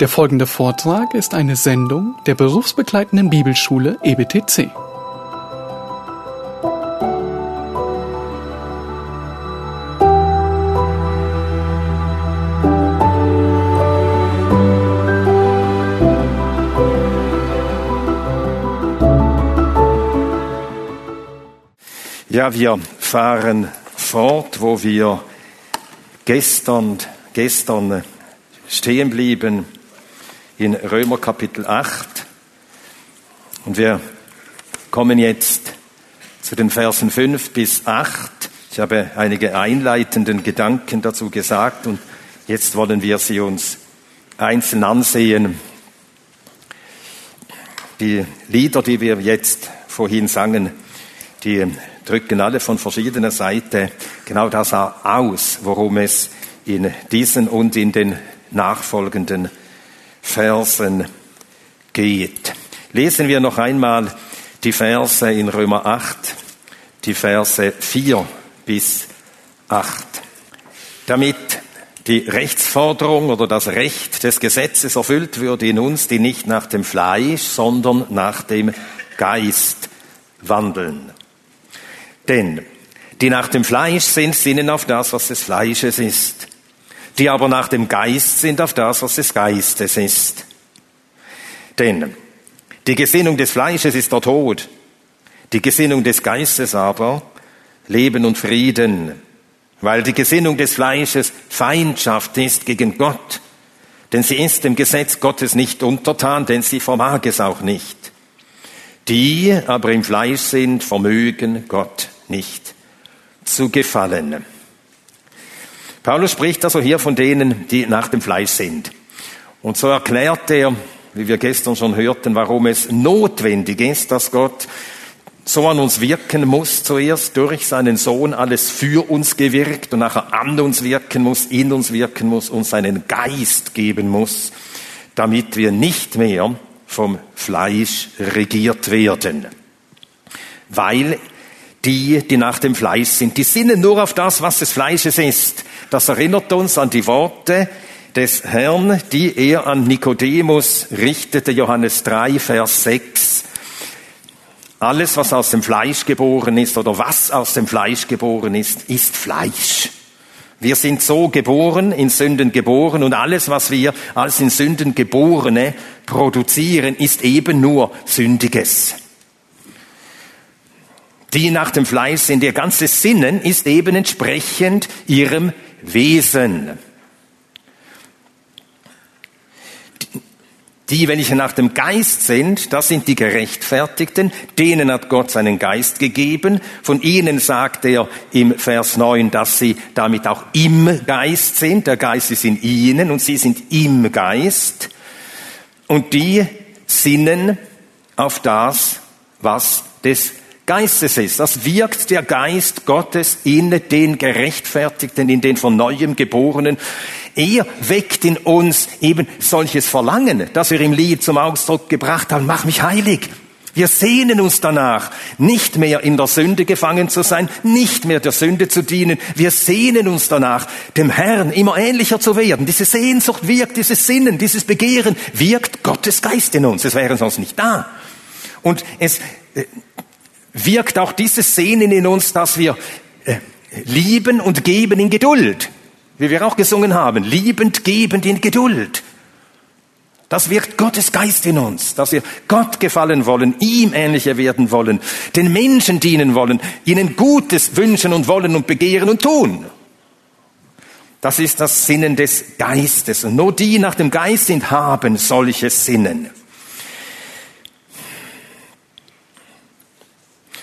Der folgende Vortrag ist eine Sendung der berufsbegleitenden Bibelschule EBTC. Ja, wir fahren fort, wo wir gestern, gestern stehen blieben in Römer Kapitel 8. Und wir kommen jetzt zu den Versen 5 bis 8. Ich habe einige einleitenden Gedanken dazu gesagt und jetzt wollen wir sie uns einzeln ansehen. Die Lieder, die wir jetzt vorhin sangen, die drücken alle von verschiedener Seite genau das aus, worum es in diesen und in den nachfolgenden Versen geht. Lesen wir noch einmal die Verse in Römer 8, die Verse 4 bis 8. Damit die Rechtsforderung oder das Recht des Gesetzes erfüllt wird in uns, die nicht nach dem Fleisch, sondern nach dem Geist wandeln. Denn die nach dem Fleisch sind, sinnen auf das, was des Fleisches ist die aber nach dem Geist sind auf das, was des Geistes ist. Denn die Gesinnung des Fleisches ist der Tod, die Gesinnung des Geistes aber Leben und Frieden, weil die Gesinnung des Fleisches Feindschaft ist gegen Gott, denn sie ist dem Gesetz Gottes nicht untertan, denn sie vermag es auch nicht. Die aber im Fleisch sind, vermögen Gott nicht zu gefallen. Paulus spricht also hier von denen, die nach dem Fleisch sind. Und so erklärt er, wie wir gestern schon hörten, warum es notwendig ist, dass Gott so an uns wirken muss, zuerst durch seinen Sohn alles für uns gewirkt und nachher an uns wirken muss, in uns wirken muss und seinen Geist geben muss, damit wir nicht mehr vom Fleisch regiert werden. Weil die, die nach dem Fleisch sind, die sinnen nur auf das, was des Fleisches ist. Das erinnert uns an die Worte des Herrn, die er an Nikodemus richtete, Johannes 3, Vers 6. Alles, was aus dem Fleisch geboren ist oder was aus dem Fleisch geboren ist, ist Fleisch. Wir sind so geboren, in Sünden geboren und alles, was wir als in Sünden geborene produzieren, ist eben nur Sündiges. Die nach dem Fleisch sind, ihr ganzes Sinnen ist eben entsprechend ihrem Wesen. Die, welche nach dem Geist sind, das sind die Gerechtfertigten, denen hat Gott seinen Geist gegeben. Von ihnen sagt er im Vers 9, dass sie damit auch im Geist sind. Der Geist ist in ihnen und sie sind im Geist. Und die sinnen auf das, was des Geistes ist. Das wirkt der Geist Gottes in den Gerechtfertigten, in den von neuem Geborenen. Er weckt in uns eben solches Verlangen, das wir im Lied zum Ausdruck gebracht haben. Mach mich heilig. Wir sehnen uns danach, nicht mehr in der Sünde gefangen zu sein, nicht mehr der Sünde zu dienen. Wir sehnen uns danach, dem Herrn immer ähnlicher zu werden. Diese Sehnsucht wirkt, dieses Sinnen, dieses Begehren wirkt Gottes Geist in uns. Es wäre sonst nicht da. Und es, äh, wirkt auch dieses Sehnen in uns, dass wir äh, lieben und geben in Geduld. Wie wir auch gesungen haben, liebend, gebend in Geduld. Das wirkt Gottes Geist in uns, dass wir Gott gefallen wollen, ihm ähnlicher werden wollen, den Menschen dienen wollen, ihnen Gutes wünschen und wollen und begehren und tun. Das ist das Sinnen des Geistes. Und nur die nach dem Geist sind, haben solches Sinnen.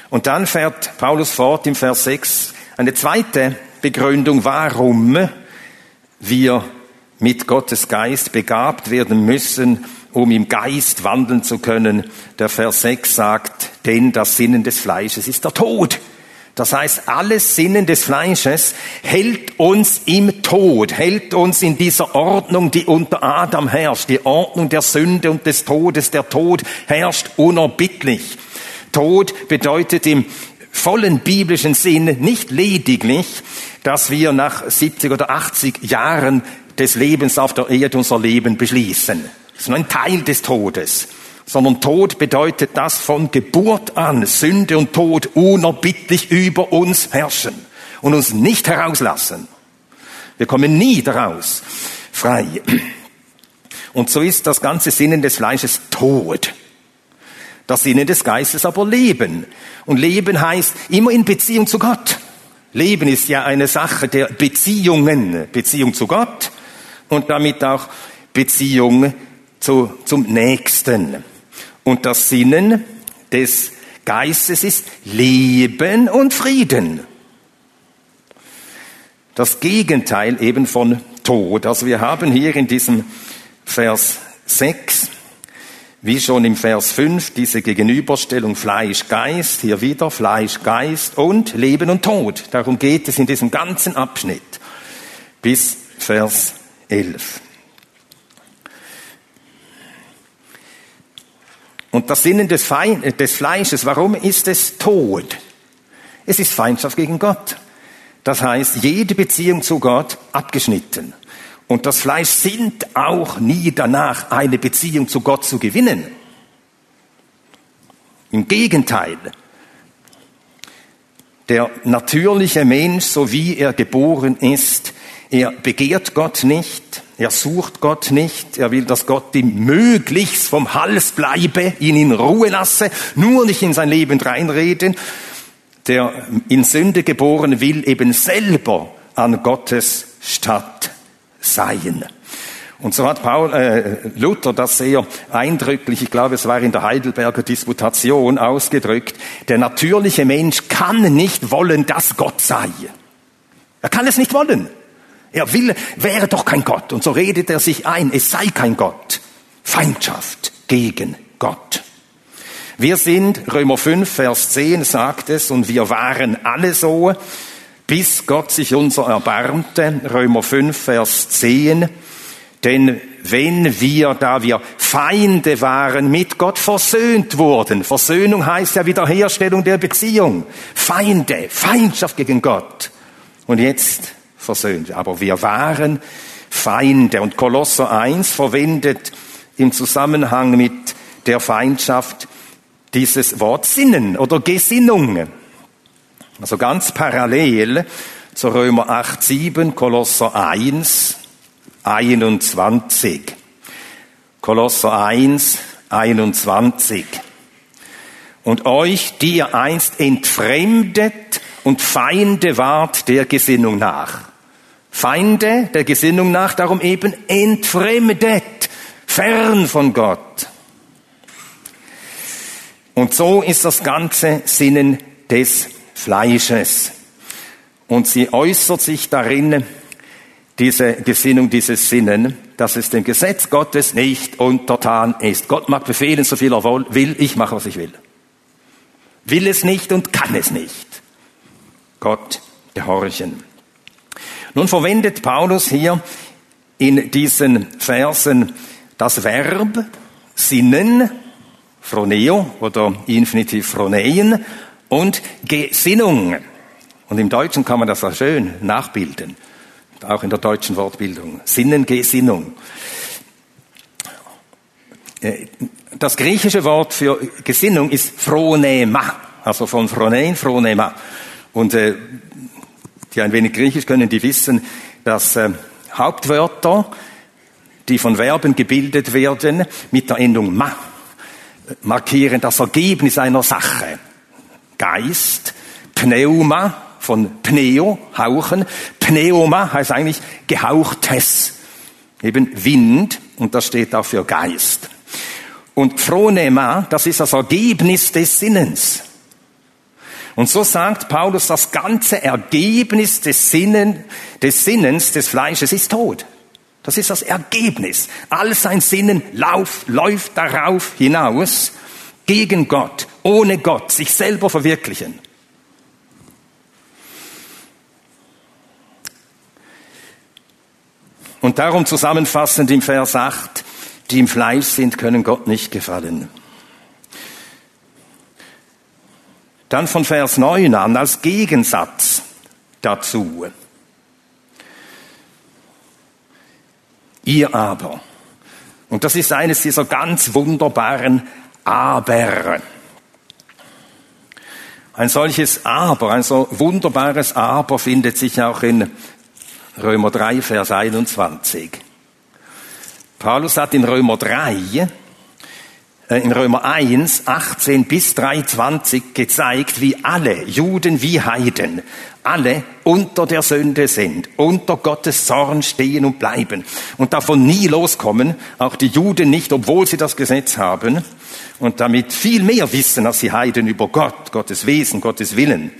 Und dann fährt Paulus fort im Vers 6 eine zweite Begründung, warum wir mit Gottes Geist begabt werden müssen, um im Geist wandeln zu können. Der Vers 6 sagt, denn das Sinnen des Fleisches ist der Tod. Das heißt, alles Sinnen des Fleisches hält uns im Tod, hält uns in dieser Ordnung, die unter Adam herrscht, die Ordnung der Sünde und des Todes. Der Tod herrscht unerbittlich. Tod bedeutet im vollen biblischen Sinn nicht lediglich, dass wir nach 70 oder 80 Jahren des Lebens auf der Erde unser Leben beschließen. Das ist nur ein Teil des Todes. Sondern Tod bedeutet, dass von Geburt an Sünde und Tod unerbittlich über uns herrschen und uns nicht herauslassen. Wir kommen nie daraus frei. Und so ist das ganze Sinnen des Fleisches Tod. Das Sinnen des Geistes aber Leben. Und Leben heißt immer in Beziehung zu Gott. Leben ist ja eine Sache der Beziehungen. Beziehung zu Gott und damit auch Beziehung zu, zum Nächsten. Und das Sinnen des Geistes ist Leben und Frieden. Das Gegenteil eben von Tod. Also wir haben hier in diesem Vers 6, wie schon im Vers 5, diese Gegenüberstellung Fleisch-Geist, hier wieder Fleisch-Geist und Leben und Tod. Darum geht es in diesem ganzen Abschnitt bis Vers 11. Und das Sinnen des, Feind, des Fleisches, warum ist es Tod? Es ist Feindschaft gegen Gott. Das heißt, jede Beziehung zu Gott abgeschnitten. Und das Fleisch sind auch nie danach, eine Beziehung zu Gott zu gewinnen. Im Gegenteil. Der natürliche Mensch, so wie er geboren ist, er begehrt Gott nicht, er sucht Gott nicht, er will, dass Gott ihm möglichst vom Hals bleibe, ihn in Ruhe lasse, nur nicht in sein Leben reinreden. Der in Sünde geboren will eben selber an Gottes Stadt seien. Und so hat Paul, äh, Luther das sehr eindrücklich, ich glaube es war in der Heidelberger Disputation ausgedrückt, der natürliche Mensch kann nicht wollen, dass Gott sei. Er kann es nicht wollen. Er will, wäre doch kein Gott. Und so redet er sich ein, es sei kein Gott. Feindschaft gegen Gott. Wir sind, Römer 5, Vers 10 sagt es, und wir waren alle so, bis Gott sich unser erbarmte, Römer 5, Vers 10. Denn wenn wir, da wir Feinde waren, mit Gott versöhnt wurden, Versöhnung heißt ja Wiederherstellung der Beziehung, Feinde, Feindschaft gegen Gott. Und jetzt versöhnt. Aber wir waren Feinde. Und Kolosser 1 verwendet im Zusammenhang mit der Feindschaft dieses Wort Sinnen oder Gesinnung. Also ganz parallel zu Römer 8, 7, Kolosser 1, 21. Kolosser 1, 21. Und euch, die ihr einst entfremdet und Feinde wart der Gesinnung nach. Feinde der Gesinnung nach, darum eben entfremdet, fern von Gott. Und so ist das ganze Sinnen des Fleisches. Und sie äußert sich darin, diese Gesinnung, dieses Sinnen, dass es dem Gesetz Gottes nicht untertan ist. Gott mag befehlen, so viel er will, ich mache, was ich will. Will es nicht und kann es nicht. Gott gehorchen. Nun verwendet Paulus hier in diesen Versen das Verb sinnen, phroneo oder Infinitiv phroneien und Gesinnung. Und im Deutschen kann man das auch schön nachbilden, auch in der deutschen Wortbildung. Sinnen, Gesinnung. Äh, das griechische Wort für Gesinnung ist phronema, also von phronein, phronema. Und äh, die ein wenig Griechisch können, die wissen, dass äh, Hauptwörter, die von Verben gebildet werden, mit der Endung ma markieren das Ergebnis einer Sache. Geist, Pneuma von Pneo, hauchen. Pneuma heißt eigentlich gehauchtes, eben Wind und das steht auch für Geist. Und Phronema, das ist das Ergebnis des Sinnens. Und so sagt Paulus, das ganze Ergebnis des, Sinnen, des Sinnens des Fleisches ist Tod. Das ist das Ergebnis. All sein Sinnen lauf, läuft darauf hinaus, gegen Gott, ohne Gott, sich selber verwirklichen. Und darum zusammenfassend im Vers 8, die im Fleisch sind, können Gott nicht gefallen. Dann von Vers 9 an als Gegensatz dazu. Ihr aber. Und das ist eines dieser ganz wunderbaren Aber. Ein solches Aber, ein so wunderbares Aber findet sich auch in Römer 3, Vers 21. Paulus hat in Römer 3 äh, in Römer 1, 18 bis 320 gezeigt, wie alle, Juden wie Heiden, alle unter der Sünde sind, unter Gottes Zorn stehen und bleiben und davon nie loskommen, auch die Juden nicht, obwohl sie das Gesetz haben und damit viel mehr wissen als die Heiden über Gott, Gottes Wesen, Gottes Willen.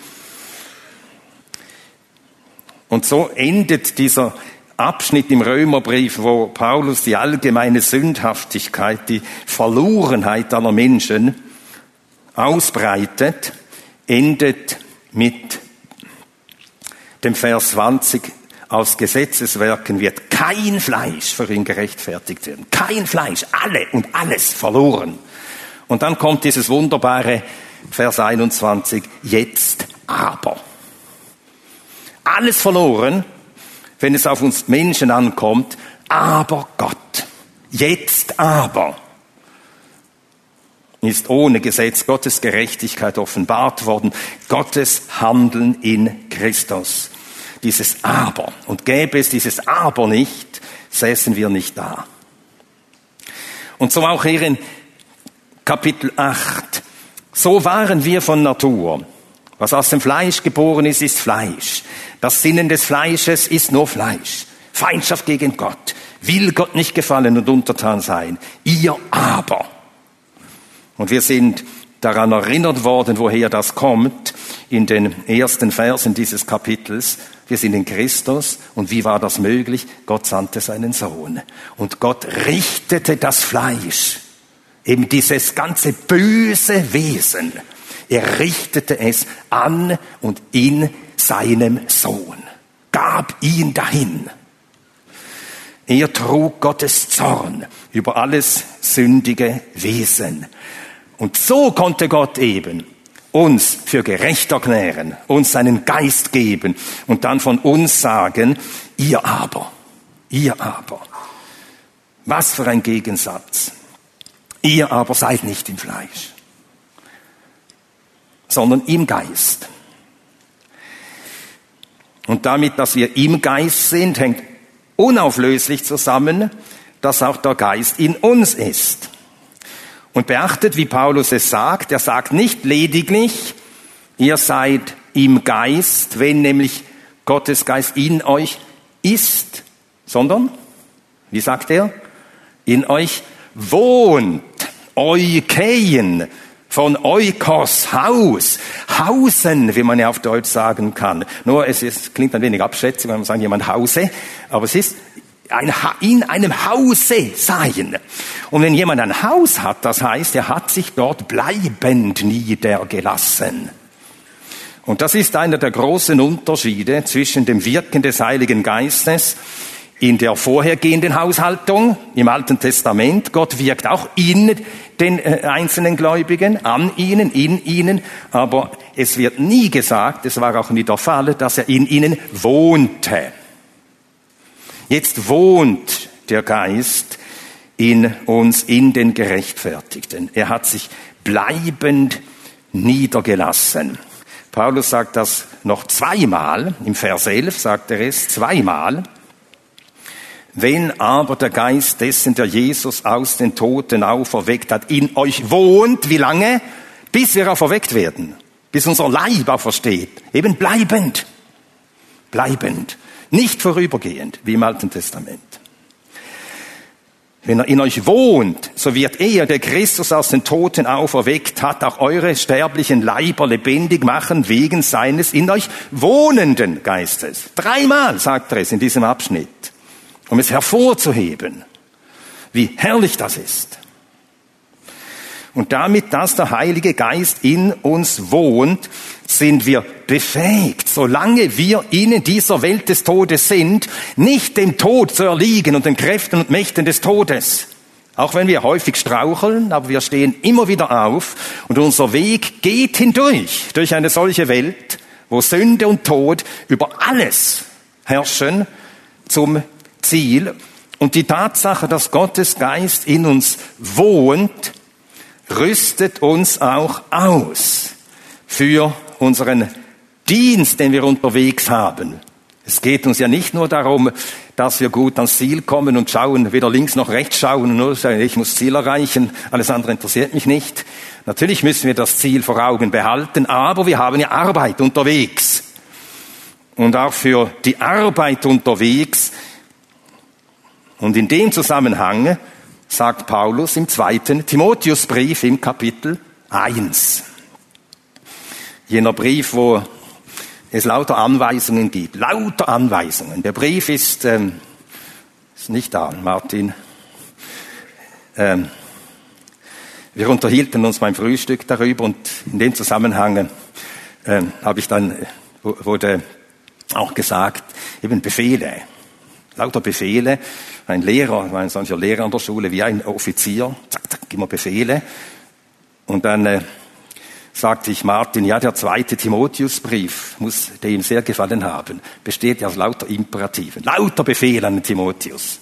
Und so endet dieser Abschnitt im Römerbrief, wo Paulus die allgemeine Sündhaftigkeit, die Verlorenheit aller Menschen ausbreitet, endet mit dem Vers 20. Aus Gesetzeswerken wird kein Fleisch für ihn gerechtfertigt werden. Kein Fleisch, alle und alles verloren. Und dann kommt dieses wunderbare Vers 21, jetzt aber. Alles verloren, wenn es auf uns Menschen ankommt, aber Gott. Jetzt aber ist ohne Gesetz Gottes Gerechtigkeit offenbart worden, Gottes Handeln in Christus. Dieses Aber. Und gäbe es dieses Aber nicht, säßen wir nicht da. Und so auch hier in Kapitel 8. So waren wir von Natur. Was aus dem Fleisch geboren ist, ist Fleisch. Das Sinnen des Fleisches ist nur Fleisch. Feindschaft gegen Gott. Will Gott nicht gefallen und untertan sein. Ihr aber. Und wir sind daran erinnert worden, woher das kommt, in den ersten Versen dieses Kapitels. Wir sind in Christus. Und wie war das möglich? Gott sandte seinen Sohn. Und Gott richtete das Fleisch. Eben dieses ganze böse Wesen er richtete es an und in seinem Sohn, gab ihn dahin. Er trug Gottes Zorn über alles sündige Wesen. Und so konnte Gott eben uns für gerecht erklären, uns seinen Geist geben und dann von uns sagen, ihr aber, ihr aber. Was für ein Gegensatz. Ihr aber seid nicht im Fleisch sondern im Geist. Und damit, dass wir im Geist sind, hängt unauflöslich zusammen, dass auch der Geist in uns ist. Und beachtet, wie Paulus es sagt, er sagt nicht lediglich, ihr seid im Geist, wenn nämlich Gottes Geist in euch ist, sondern, wie sagt er, in euch wohnt, Eukeien, von Eukos, Haus, Hausen, wie man ja auf Deutsch sagen kann. Nur es ist, klingt ein wenig abschätzig, wenn man sagt, jemand Hause, aber es ist ein, in einem Hause sein. Und wenn jemand ein Haus hat, das heißt, er hat sich dort bleibend niedergelassen. Und das ist einer der großen Unterschiede zwischen dem Wirken des Heiligen Geistes in der vorhergehenden Haushaltung im Alten Testament. Gott wirkt auch in den äh, einzelnen Gläubigen, an ihnen, in ihnen, aber es wird nie gesagt, es war auch nie der Fall, dass er in ihnen wohnte. Jetzt wohnt der Geist in uns, in den Gerechtfertigten. Er hat sich bleibend niedergelassen. Paulus sagt das noch zweimal, im Vers 11 sagt er es zweimal. Wenn aber der Geist dessen, der Jesus aus den Toten auferweckt hat, in euch wohnt, wie lange? Bis wir auferweckt werden. Bis unser Leib aufersteht. Eben bleibend. Bleibend. Nicht vorübergehend, wie im Alten Testament. Wenn er in euch wohnt, so wird er, der Christus aus den Toten auferweckt hat, auch eure sterblichen Leiber lebendig machen wegen seines in euch wohnenden Geistes. Dreimal sagt er es in diesem Abschnitt um es hervorzuheben, wie herrlich das ist. Und damit, dass der Heilige Geist in uns wohnt, sind wir befähigt, solange wir in dieser Welt des Todes sind, nicht dem Tod zu erliegen und den Kräften und Mächten des Todes. Auch wenn wir häufig straucheln, aber wir stehen immer wieder auf und unser Weg geht hindurch, durch eine solche Welt, wo Sünde und Tod über alles herrschen zum Ziel Und die Tatsache, dass Gottes Geist in uns wohnt, rüstet uns auch aus für unseren Dienst, den wir unterwegs haben. Es geht uns ja nicht nur darum, dass wir gut ans Ziel kommen und schauen, weder links noch rechts schauen, nur sagen, ich muss Ziel erreichen, alles andere interessiert mich nicht. Natürlich müssen wir das Ziel vor Augen behalten, aber wir haben ja Arbeit unterwegs. Und auch für die Arbeit unterwegs. Und in dem Zusammenhang sagt Paulus im zweiten Timotheusbrief im Kapitel 1. Jener Brief, wo es lauter Anweisungen gibt. Lauter Anweisungen. Der Brief ist, ähm, ist nicht da, Martin. Ähm, wir unterhielten uns beim Frühstück darüber und in dem Zusammenhang äh, habe ich dann, wurde auch gesagt, eben Befehle, lauter Befehle. Ein Lehrer, ein solcher Lehrer an der Schule, wie ein Offizier, zack, zack, immer Befehle. Und dann äh, sagte ich Martin, ja, der zweite Timotheusbrief muss dem sehr gefallen haben. Besteht ja aus lauter Imperativen, lauter Befehle an Timotheus.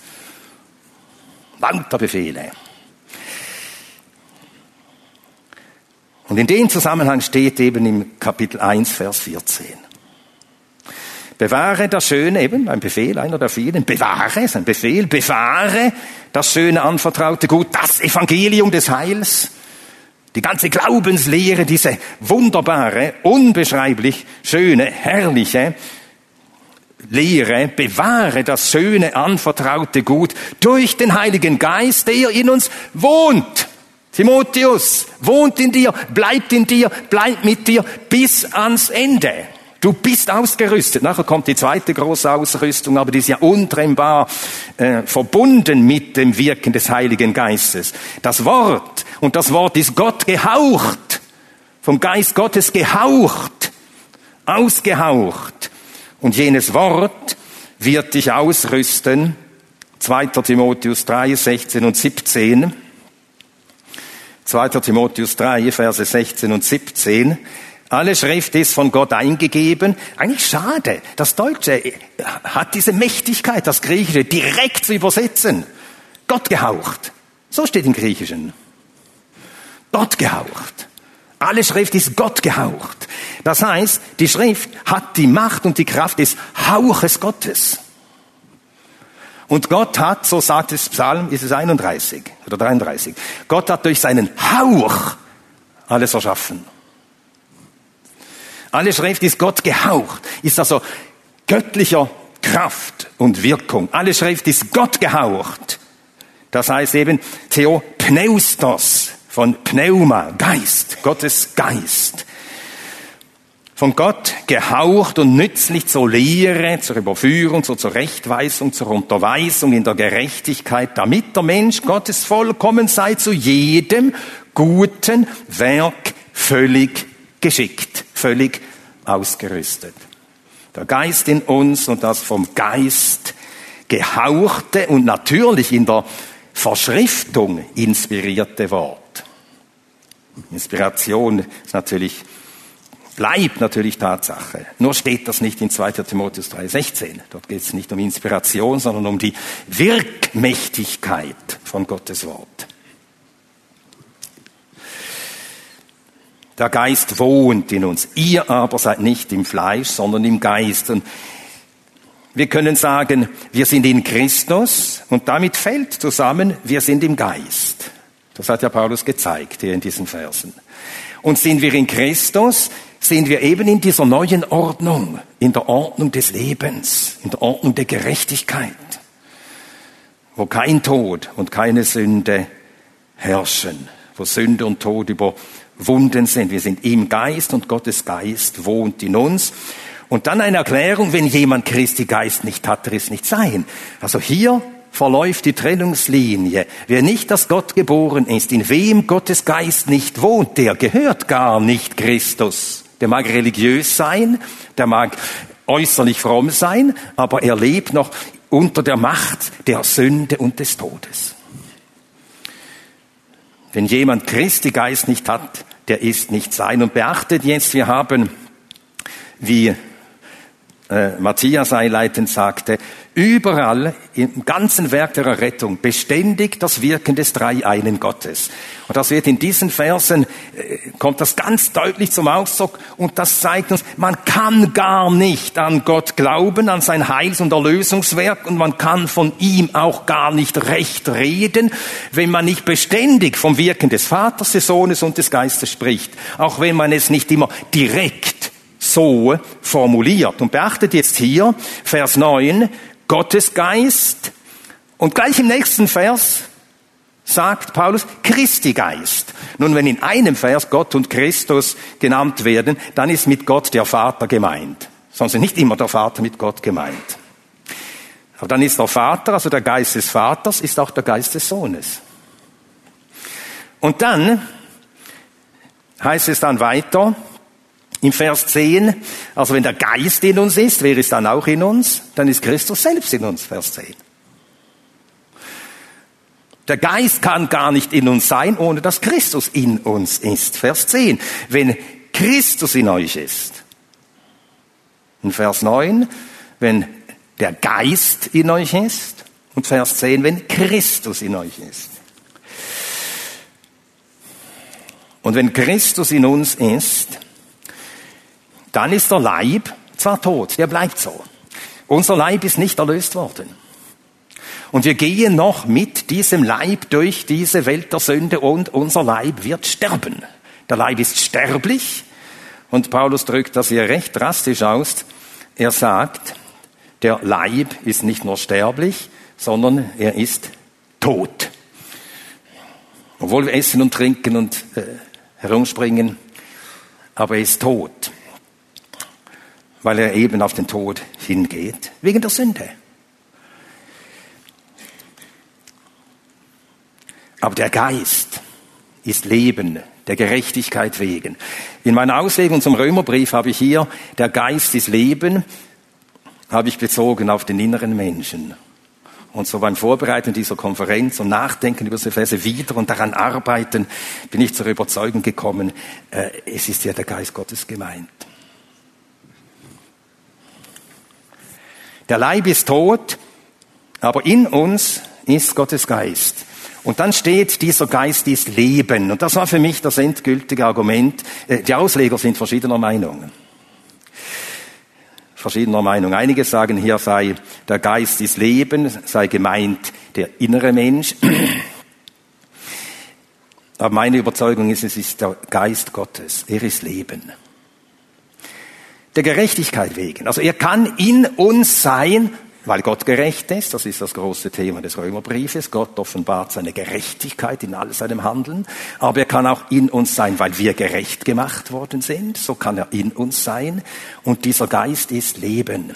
Lauter Befehle. Und in dem Zusammenhang steht eben im Kapitel 1, Vers 14. Bewahre das Schöne, eben ein Befehl, einer der vielen, bewahre, ist ein Befehl, bewahre das schöne anvertraute Gut, das Evangelium des Heils, die ganze Glaubenslehre, diese wunderbare, unbeschreiblich schöne, herrliche Lehre, bewahre das schöne, anvertraute Gut durch den Heiligen Geist, der in uns wohnt. Timotheus wohnt in dir, bleibt in dir, bleibt mit dir bis ans Ende. Du bist ausgerüstet. Nachher kommt die zweite große Ausrüstung, aber die ist ja untrennbar äh, verbunden mit dem Wirken des Heiligen Geistes. Das Wort, und das Wort ist Gott gehaucht, vom Geist Gottes gehaucht, ausgehaucht. Und jenes Wort wird dich ausrüsten. 2. Timotheus 3, 16 und 17. 2. Timotheus 3, Verse 16 und 17. Alle Schrift ist von Gott eingegeben. Eigentlich schade. Das Deutsche hat diese Mächtigkeit, das Griechische direkt zu übersetzen. Gott gehaucht. So steht im Griechischen. Gott gehaucht. Alle Schrift ist Gott gehaucht. Das heißt, die Schrift hat die Macht und die Kraft des Hauches Gottes. Und Gott hat, so sagt es Psalm, ist es 31 oder 33, Gott hat durch seinen Hauch alles erschaffen. Alle Schrift ist Gott gehaucht, ist also göttlicher Kraft und Wirkung. Alle Schrift ist Gott gehaucht. Das heißt eben Theopneustos von Pneuma, Geist, Gottes Geist. Von Gott gehaucht und nützlich zur Lehre, zur Überführung, zur Zurechtweisung, zur Unterweisung in der Gerechtigkeit, damit der Mensch Gottes vollkommen sei, zu jedem guten Werk völlig geschickt völlig ausgerüstet. Der Geist in uns und das vom Geist gehauchte und natürlich in der Verschriftung inspirierte Wort. Inspiration ist natürlich, bleibt natürlich Tatsache. Nur steht das nicht in 2. Timotheus 3,16. Dort geht es nicht um Inspiration, sondern um die Wirkmächtigkeit von Gottes Wort. Der Geist wohnt in uns. Ihr aber seid nicht im Fleisch, sondern im Geist. Und wir können sagen, wir sind in Christus und damit fällt zusammen, wir sind im Geist. Das hat ja Paulus gezeigt hier in diesen Versen. Und sind wir in Christus, sind wir eben in dieser neuen Ordnung, in der Ordnung des Lebens, in der Ordnung der Gerechtigkeit, wo kein Tod und keine Sünde herrschen, wo Sünde und Tod über Wunden sind. Wir sind im Geist und Gottes Geist wohnt in uns. Und dann eine Erklärung, wenn jemand Christi Geist nicht hat, der ist nicht sein. Also hier verläuft die Trennungslinie. Wer nicht das Gott geboren ist, in wem Gottes Geist nicht wohnt, der gehört gar nicht Christus. Der mag religiös sein, der mag äußerlich fromm sein, aber er lebt noch unter der Macht der Sünde und des Todes. Wenn jemand Christi Geist nicht hat, der ist nicht sein. Und beachtet jetzt, wir haben, wie äh, Matthias einleitend sagte, überall im ganzen Werk der Errettung beständig das Wirken des Dreieinen Gottes. Und das wird in diesen Versen, äh, kommt das ganz deutlich zum Ausdruck und das zeigt uns, man kann gar nicht an Gott glauben, an sein Heils- und Erlösungswerk und man kann von ihm auch gar nicht recht reden, wenn man nicht beständig vom Wirken des Vaters, des Sohnes und des Geistes spricht, auch wenn man es nicht immer direkt so formuliert. Und beachtet jetzt hier Vers 9, Gottes Geist und gleich im nächsten Vers sagt Paulus Christi Geist. Nun, wenn in einem Vers Gott und Christus genannt werden, dann ist mit Gott der Vater gemeint. Sonst ist nicht immer der Vater mit Gott gemeint. Aber dann ist der Vater, also der Geist des Vaters, ist auch der Geist des Sohnes. Und dann heißt es dann weiter, im Vers 10, also wenn der Geist in uns ist, wer ist dann auch in uns? Dann ist Christus selbst in uns, Vers 10. Der Geist kann gar nicht in uns sein, ohne dass Christus in uns ist. Vers 10. Wenn Christus in euch ist. In Vers 9, wenn der Geist in euch ist. Und Vers 10, wenn Christus in euch ist. Und wenn Christus in uns ist, dann ist der Leib zwar tot, der bleibt so. Unser Leib ist nicht erlöst worden. Und wir gehen noch mit diesem Leib durch diese Welt der Sünde und unser Leib wird sterben. Der Leib ist sterblich und Paulus drückt das hier recht drastisch aus. Er sagt, der Leib ist nicht nur sterblich, sondern er ist tot. Obwohl wir essen und trinken und äh, herumspringen, aber er ist tot weil er eben auf den Tod hingeht, wegen der Sünde. Aber der Geist ist Leben, der Gerechtigkeit wegen. In meiner Auslegung zum Römerbrief habe ich hier, der Geist ist Leben, habe ich bezogen auf den inneren Menschen. Und so beim Vorbereiten dieser Konferenz und Nachdenken über diese Verse wieder und daran arbeiten, bin ich zur Überzeugung gekommen, äh, es ist ja der Geist Gottes gemeint. Der Leib ist tot, aber in uns ist Gottes Geist. Und dann steht, dieser Geist ist Leben. Und das war für mich das endgültige Argument. Äh, die Ausleger sind verschiedener Meinung. Verschiedener Meinung. Einige sagen, hier sei der Geist ist Leben, sei gemeint der innere Mensch. Aber meine Überzeugung ist, es ist der Geist Gottes. Er ist Leben der Gerechtigkeit wegen. Also er kann in uns sein, weil Gott gerecht ist, das ist das große Thema des Römerbriefes. Gott offenbart seine Gerechtigkeit in all seinem Handeln. Aber er kann auch in uns sein, weil wir gerecht gemacht worden sind. So kann er in uns sein. Und dieser Geist ist Leben.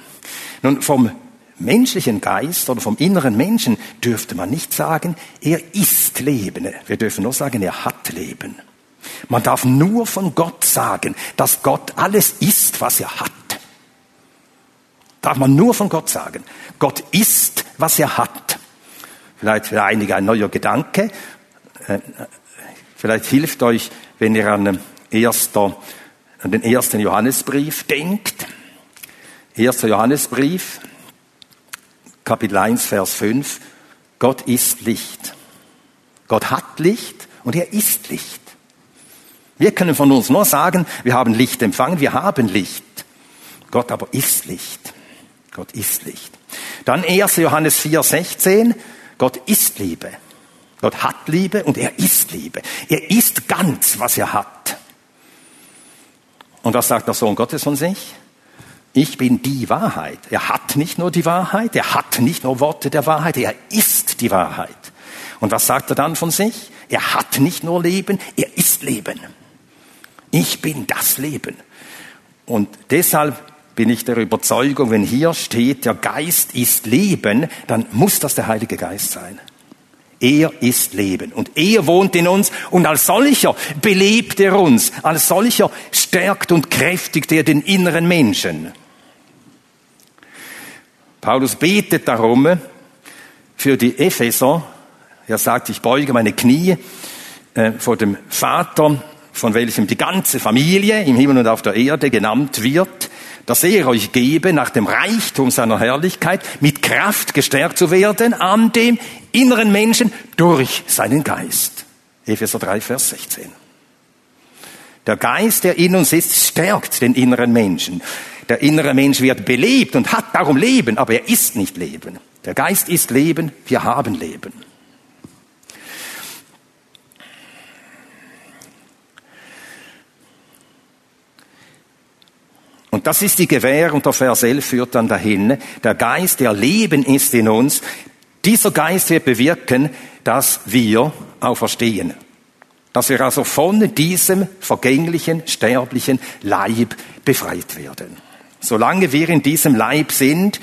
Nun, vom menschlichen Geist oder vom inneren Menschen dürfte man nicht sagen, er ist Leben. Wir dürfen nur sagen, er hat Leben. Man darf nur von Gott sagen, dass Gott alles ist, was er hat. Darf man nur von Gott sagen. Gott ist, was er hat. Vielleicht für einige ein neuer Gedanke. Äh, vielleicht hilft euch, wenn ihr an, erster, an den ersten Johannesbrief denkt. Erster Johannesbrief, Kapitel 1, Vers 5. Gott ist Licht. Gott hat Licht und er ist Licht. Wir können von uns nur sagen, wir haben Licht empfangen, wir haben Licht. Gott aber ist Licht. Gott ist Licht. Dann 1. Johannes 4, 16. Gott ist Liebe. Gott hat Liebe und er ist Liebe. Er ist ganz, was er hat. Und was sagt der Sohn Gottes von sich? Ich bin die Wahrheit. Er hat nicht nur die Wahrheit, er hat nicht nur Worte der Wahrheit, er ist die Wahrheit. Und was sagt er dann von sich? Er hat nicht nur Leben, er ist Leben. Ich bin das Leben. Und deshalb bin ich der Überzeugung, wenn hier steht, der Geist ist Leben, dann muss das der Heilige Geist sein. Er ist Leben und er wohnt in uns und als solcher belebt er uns, als solcher stärkt und kräftigt er den inneren Menschen. Paulus betet darum für die Epheser. Er sagt, ich beuge meine Knie äh, vor dem Vater von welchem die ganze Familie im Himmel und auf der Erde genannt wird, dass er euch gebe, nach dem Reichtum seiner Herrlichkeit mit Kraft gestärkt zu werden an dem inneren Menschen durch seinen Geist. Epheser 3, Vers 16. Der Geist, der in uns ist, stärkt den inneren Menschen. Der innere Mensch wird belebt und hat darum Leben, aber er ist nicht Leben. Der Geist ist Leben, wir haben Leben. Und das ist die Gewähr und der Vers 11 führt dann dahin. Der Geist, der Leben ist in uns. Dieser Geist wird bewirken, dass wir auferstehen. Dass wir also von diesem vergänglichen, sterblichen Leib befreit werden. Solange wir in diesem Leib sind,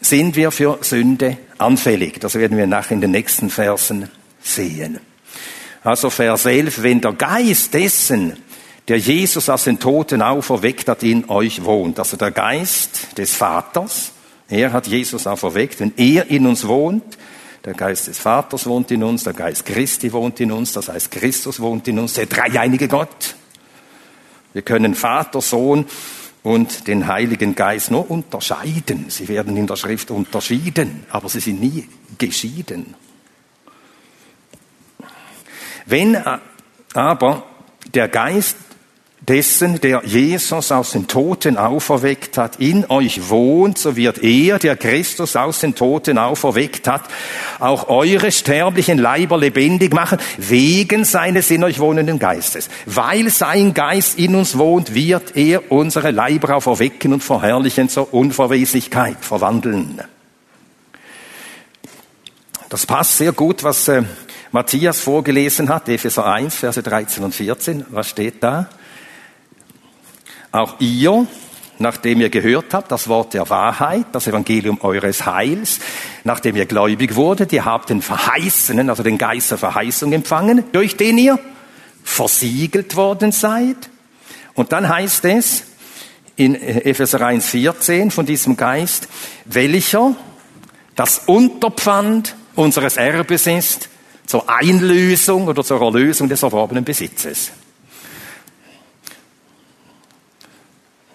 sind wir für Sünde anfällig. Das werden wir nach in den nächsten Versen sehen. Also Vers 11, wenn der Geist dessen, der Jesus aus den Toten auferweckt hat, in euch wohnt. Also der Geist des Vaters, er hat Jesus auferweckt. Wenn er in uns wohnt, der Geist des Vaters wohnt in uns, der Geist Christi wohnt in uns, das heißt Christus wohnt in uns, der dreieinige Gott. Wir können Vater, Sohn und den Heiligen Geist nur unterscheiden. Sie werden in der Schrift unterschieden, aber sie sind nie geschieden. Wenn aber der Geist dessen, der Jesus aus den Toten auferweckt hat, in euch wohnt, so wird er, der Christus aus den Toten auferweckt hat, auch eure sterblichen Leiber lebendig machen, wegen seines in euch wohnenden Geistes. Weil sein Geist in uns wohnt, wird er unsere Leiber auferwecken und verherrlichen zur Unverweslichkeit verwandeln. Das passt sehr gut, was äh, Matthias vorgelesen hat, Epheser 1, Verse 13 und 14. Was steht da? Auch ihr, nachdem ihr gehört habt, das Wort der Wahrheit, das Evangelium eures Heils, nachdem ihr gläubig wurdet, ihr habt den Verheißenen, also den Geist der Verheißung empfangen, durch den ihr versiegelt worden seid. Und dann heißt es in Epheser 1,14 von diesem Geist, welcher das Unterpfand unseres Erbes ist zur Einlösung oder zur Erlösung des erworbenen Besitzes.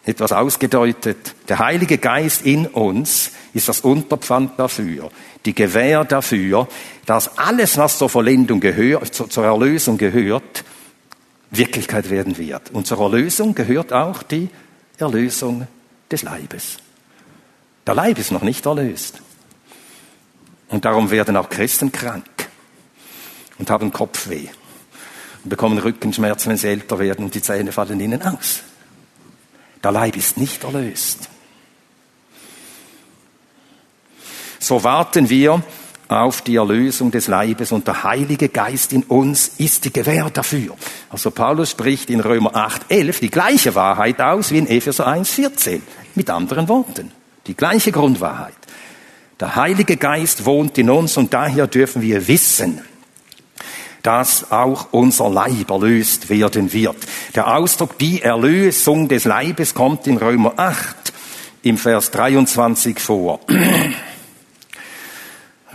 Etwas ausgedeutet. Der Heilige Geist in uns ist das Unterpfand dafür, die Gewähr dafür, dass alles, was zur Vollendung gehört, zur Erlösung gehört, Wirklichkeit werden wird. Und zur Erlösung gehört auch die Erlösung des Leibes. Der Leib ist noch nicht erlöst. Und darum werden auch Christen krank und haben Kopfweh und bekommen Rückenschmerzen, wenn sie älter werden und die Zähne fallen ihnen aus. Der Leib ist nicht erlöst. So warten wir auf die Erlösung des Leibes und der Heilige Geist in uns ist die Gewähr dafür. Also Paulus spricht in Römer 8, 11 die gleiche Wahrheit aus wie in Epheser 1, 14. Mit anderen Worten. Die gleiche Grundwahrheit. Der Heilige Geist wohnt in uns und daher dürfen wir wissen, dass auch unser Leib erlöst werden wird. Der Ausdruck die Erlösung des Leibes kommt in Römer 8 im Vers 23 vor.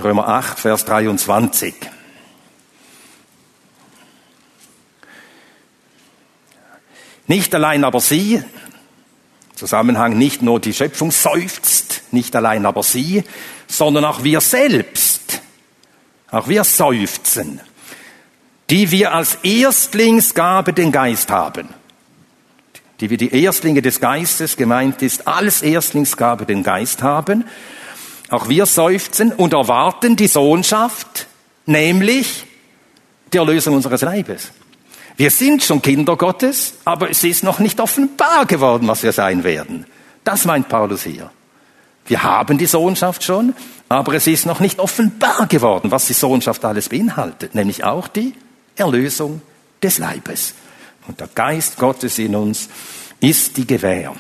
Römer 8, Vers 23. Nicht allein aber sie, Zusammenhang nicht nur die Schöpfung seufzt, nicht allein aber sie, sondern auch wir selbst, auch wir seufzen die wir als Erstlingsgabe den Geist haben. Die wir die Erstlinge des Geistes, gemeint ist, als Erstlingsgabe den Geist haben. Auch wir seufzen und erwarten die Sohnschaft, nämlich die Erlösung unseres Leibes. Wir sind schon Kinder Gottes, aber es ist noch nicht offenbar geworden, was wir sein werden. Das meint Paulus hier. Wir haben die Sohnschaft schon, aber es ist noch nicht offenbar geworden, was die Sohnschaft alles beinhaltet, nämlich auch die Erlösung des Leibes. Und der Geist Gottes in uns ist die Gewähr.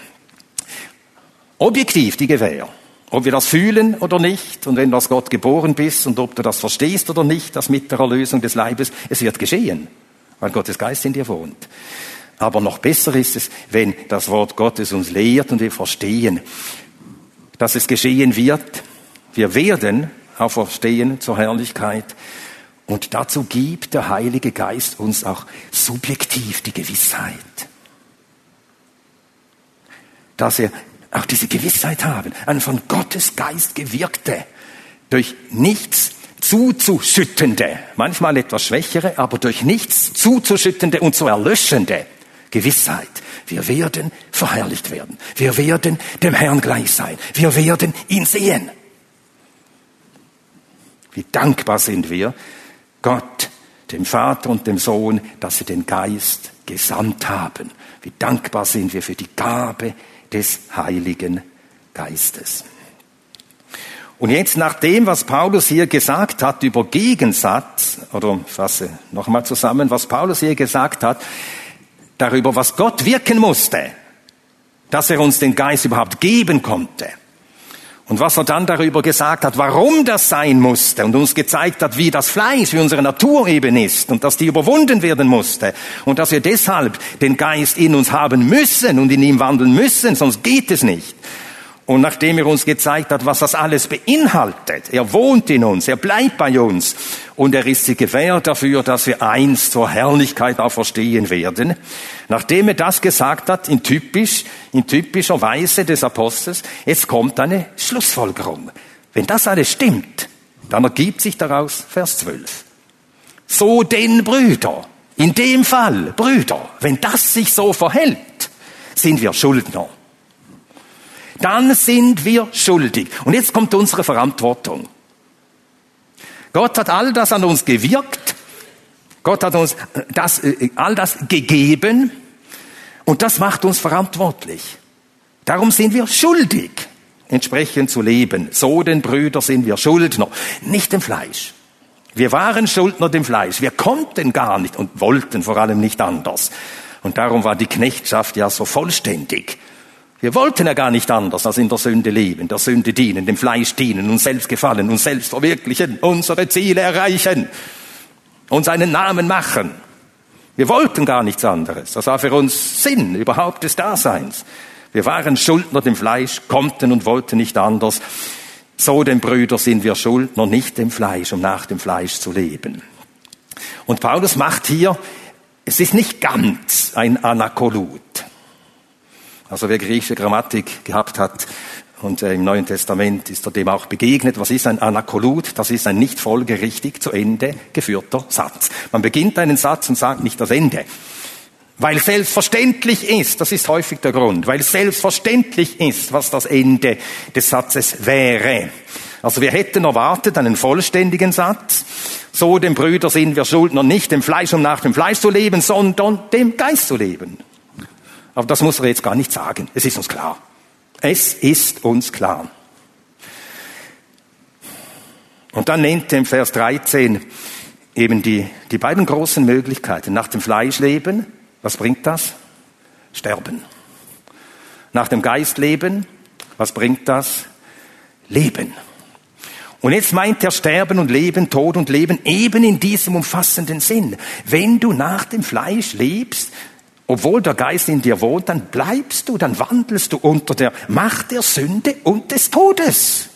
Objektiv die Gewähr. Ob wir das fühlen oder nicht, und wenn du aus Gott geboren bist und ob du das verstehst oder nicht, das mit der Erlösung des Leibes, es wird geschehen, weil Gottes Geist in dir wohnt. Aber noch besser ist es, wenn das Wort Gottes uns lehrt und wir verstehen, dass es geschehen wird. Wir werden auch verstehen zur Herrlichkeit, und dazu gibt der Heilige Geist uns auch subjektiv die Gewissheit. dass wir auch diese Gewissheit haben, ein von Gottes Geist gewirkte, durch nichts zuzuschüttende, manchmal etwas schwächere, aber durch nichts zuzuschüttende und zu erlöschende Gewissheit. Wir werden verherrlicht werden. Wir werden dem Herrn gleich sein. Wir werden ihn sehen. Wie dankbar sind wir Gott, dem Vater und dem Sohn, dass sie den Geist gesandt haben. Wie dankbar sind wir für die Gabe des Heiligen Geistes. Und jetzt nach dem, was Paulus hier gesagt hat über Gegensatz, oder fasse nochmal zusammen, was Paulus hier gesagt hat, darüber, was Gott wirken musste, dass er uns den Geist überhaupt geben konnte. Und was er dann darüber gesagt hat, warum das sein musste und uns gezeigt hat, wie das Fleisch, wie unsere Natur eben ist und dass die überwunden werden musste und dass wir deshalb den Geist in uns haben müssen und in ihm wandeln müssen, sonst geht es nicht. Und nachdem er uns gezeigt hat, was das alles beinhaltet, er wohnt in uns, er bleibt bei uns und er ist die Gewähr dafür, dass wir einst zur Herrlichkeit auch verstehen werden. Nachdem er das gesagt hat, in typisch, in typischer Weise des Apostels, jetzt kommt eine Schlussfolgerung. Wenn das alles stimmt, dann ergibt sich daraus Vers 12. So den Brüder, in dem Fall Brüder, wenn das sich so verhält, sind wir Schuldner dann sind wir schuldig. Und jetzt kommt unsere Verantwortung. Gott hat all das an uns gewirkt. Gott hat uns das, äh, all das gegeben. Und das macht uns verantwortlich. Darum sind wir schuldig, entsprechend zu leben. So den Brüder sind wir Schuldner, nicht dem Fleisch. Wir waren Schuldner dem Fleisch. Wir konnten gar nicht und wollten vor allem nicht anders. Und darum war die Knechtschaft ja so vollständig. Wir wollten ja gar nicht anders als in der Sünde leben, der Sünde dienen, dem Fleisch dienen, uns selbst gefallen, uns selbst verwirklichen, unsere Ziele erreichen, uns einen Namen machen. Wir wollten gar nichts anderes. Das war für uns Sinn überhaupt des Daseins. Wir waren Schuldner dem Fleisch, konnten und wollten nicht anders. So den Brüder sind wir Schuldner, nicht dem Fleisch, um nach dem Fleisch zu leben. Und Paulus macht hier, es ist nicht ganz ein Anakolut. Also wer griechische Grammatik gehabt hat und äh, im Neuen Testament ist er dem auch begegnet. Was ist ein Anakolut? Das ist ein nicht folgerichtig zu Ende geführter Satz. Man beginnt einen Satz und sagt nicht das Ende. Weil selbstverständlich ist, das ist häufig der Grund, weil selbstverständlich ist, was das Ende des Satzes wäre. Also wir hätten erwartet einen vollständigen Satz. So dem Brüder sind wir Schuldner nicht dem Fleisch, um nach dem Fleisch zu leben, sondern dem Geist zu leben. Aber das muss er jetzt gar nicht sagen. Es ist uns klar. Es ist uns klar. Und dann nennt er im Vers 13 eben die, die beiden großen Möglichkeiten. Nach dem Fleischleben, was bringt das? Sterben. Nach dem Geistleben, was bringt das? Leben. Und jetzt meint er Sterben und Leben, Tod und Leben eben in diesem umfassenden Sinn. Wenn du nach dem Fleisch lebst, obwohl der Geist in dir wohnt, dann bleibst du, dann wandelst du unter der Macht der Sünde und des Todes.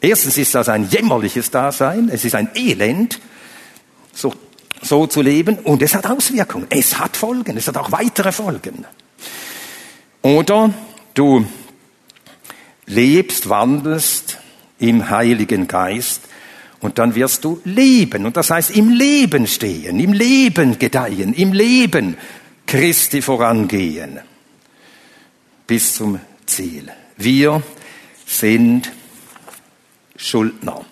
Erstens ist das ein jämmerliches Dasein, es ist ein Elend, so, so zu leben, und es hat Auswirkungen, es hat Folgen, es hat auch weitere Folgen. Oder du lebst, wandelst im Heiligen Geist und dann wirst du leben. Und das heißt im Leben stehen, im Leben gedeihen, im Leben Christi vorangehen bis zum Ziel. Wir sind Schuldner.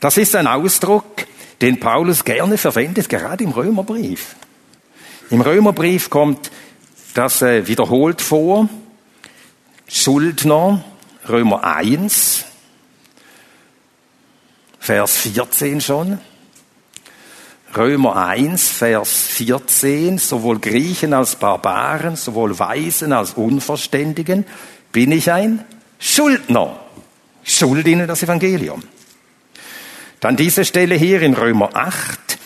Das ist ein Ausdruck, den Paulus gerne verwendet, gerade im Römerbrief. Im Römerbrief kommt das äh, wiederholt vor. Schuldner, Römer 1, Vers 14 schon. Römer 1, Vers 14, sowohl Griechen als Barbaren, sowohl Weisen als Unverständigen, bin ich ein Schuldner. Schuld ihnen das Evangelium. Dann diese Stelle hier in Römer 8.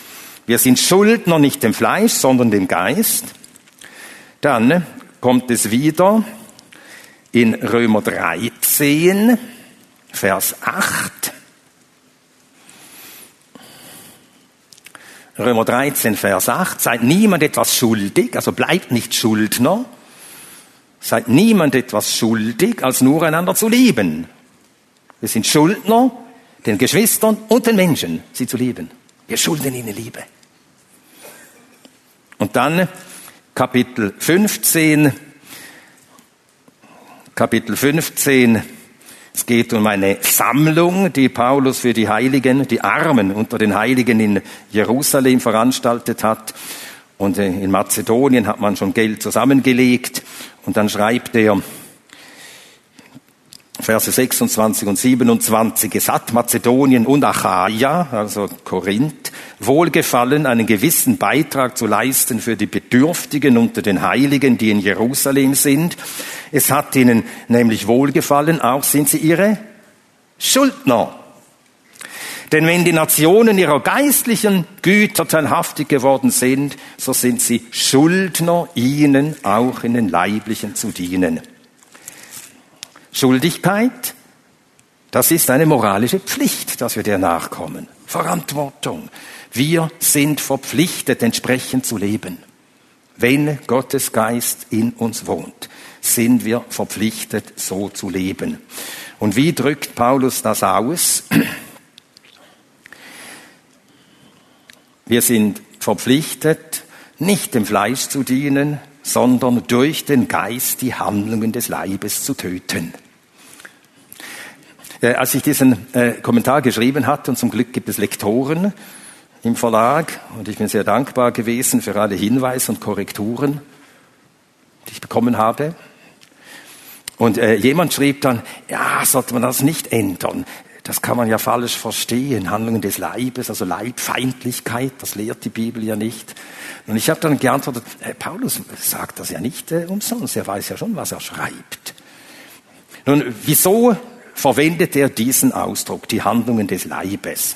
Wir sind Schuldner nicht dem Fleisch, sondern dem Geist. Dann kommt es wieder in Römer 13, Vers 8. Römer 13, Vers 8, seid niemand etwas schuldig, also bleibt nicht Schuldner, seid niemand etwas schuldig, als nur einander zu lieben. Wir sind Schuldner, den Geschwistern und den Menschen, sie zu lieben. Wir schulden ihnen Liebe. Und dann Kapitel 15, Kapitel 15, es geht um eine Sammlung, die Paulus für die Heiligen, die Armen unter den Heiligen in Jerusalem veranstaltet hat. Und äh, in Mazedonien hat man schon Geld zusammengelegt. Und dann schreibt er, Verse 26 und 27, es hat Mazedonien und Achaia, also Korinth, wohlgefallen, einen gewissen Beitrag zu leisten für die Bedürftigen unter den Heiligen, die in Jerusalem sind. Es hat ihnen nämlich wohlgefallen, auch sind sie ihre Schuldner. Denn wenn die Nationen ihrer geistlichen Güter teilhaftig geworden sind, so sind sie Schuldner, ihnen auch in den leiblichen zu dienen. Schuldigkeit, das ist eine moralische Pflicht, dass wir der nachkommen. Verantwortung. Wir sind verpflichtet, entsprechend zu leben. Wenn Gottes Geist in uns wohnt, sind wir verpflichtet, so zu leben. Und wie drückt Paulus das aus? Wir sind verpflichtet, nicht dem Fleisch zu dienen, sondern durch den Geist die Handlungen des Leibes zu töten. Äh, als ich diesen äh, Kommentar geschrieben hatte, und zum Glück gibt es Lektoren im Verlag, und ich bin sehr dankbar gewesen für alle Hinweise und Korrekturen, die ich bekommen habe. Und äh, jemand schrieb dann, ja, sollte man das nicht ändern? Das kann man ja falsch verstehen. Handlungen des Leibes, also Leibfeindlichkeit, das lehrt die Bibel ja nicht. Und ich habe dann geantwortet, äh, Paulus sagt das ja nicht äh, umsonst, er weiß ja schon, was er schreibt. Nun, wieso verwendet er diesen Ausdruck, die Handlungen des Leibes.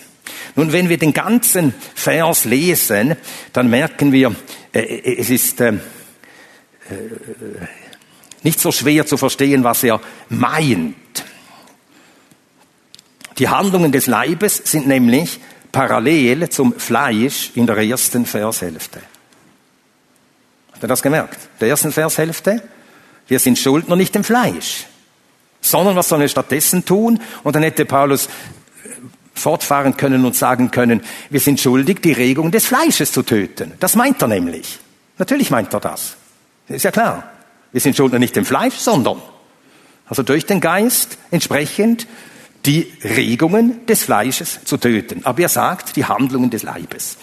Nun, wenn wir den ganzen Vers lesen, dann merken wir, äh, äh es ist äh, äh, nicht so schwer zu verstehen, was er meint. Die Handlungen des Leibes sind nämlich parallel zum Fleisch in der ersten Vershälfte. Habt ihr das gemerkt? Der ersten Vershälfte? Wir sind Schuldner nicht im Fleisch sondern was sollen wir stattdessen tun? Und dann hätte Paulus fortfahren können und sagen können, wir sind schuldig, die Regung des Fleisches zu töten. Das meint er nämlich. Natürlich meint er das. Ist ja klar. Wir sind schuldig nicht dem Fleisch, sondern also durch den Geist entsprechend die Regungen des Fleisches zu töten. Aber er sagt die Handlungen des Leibes.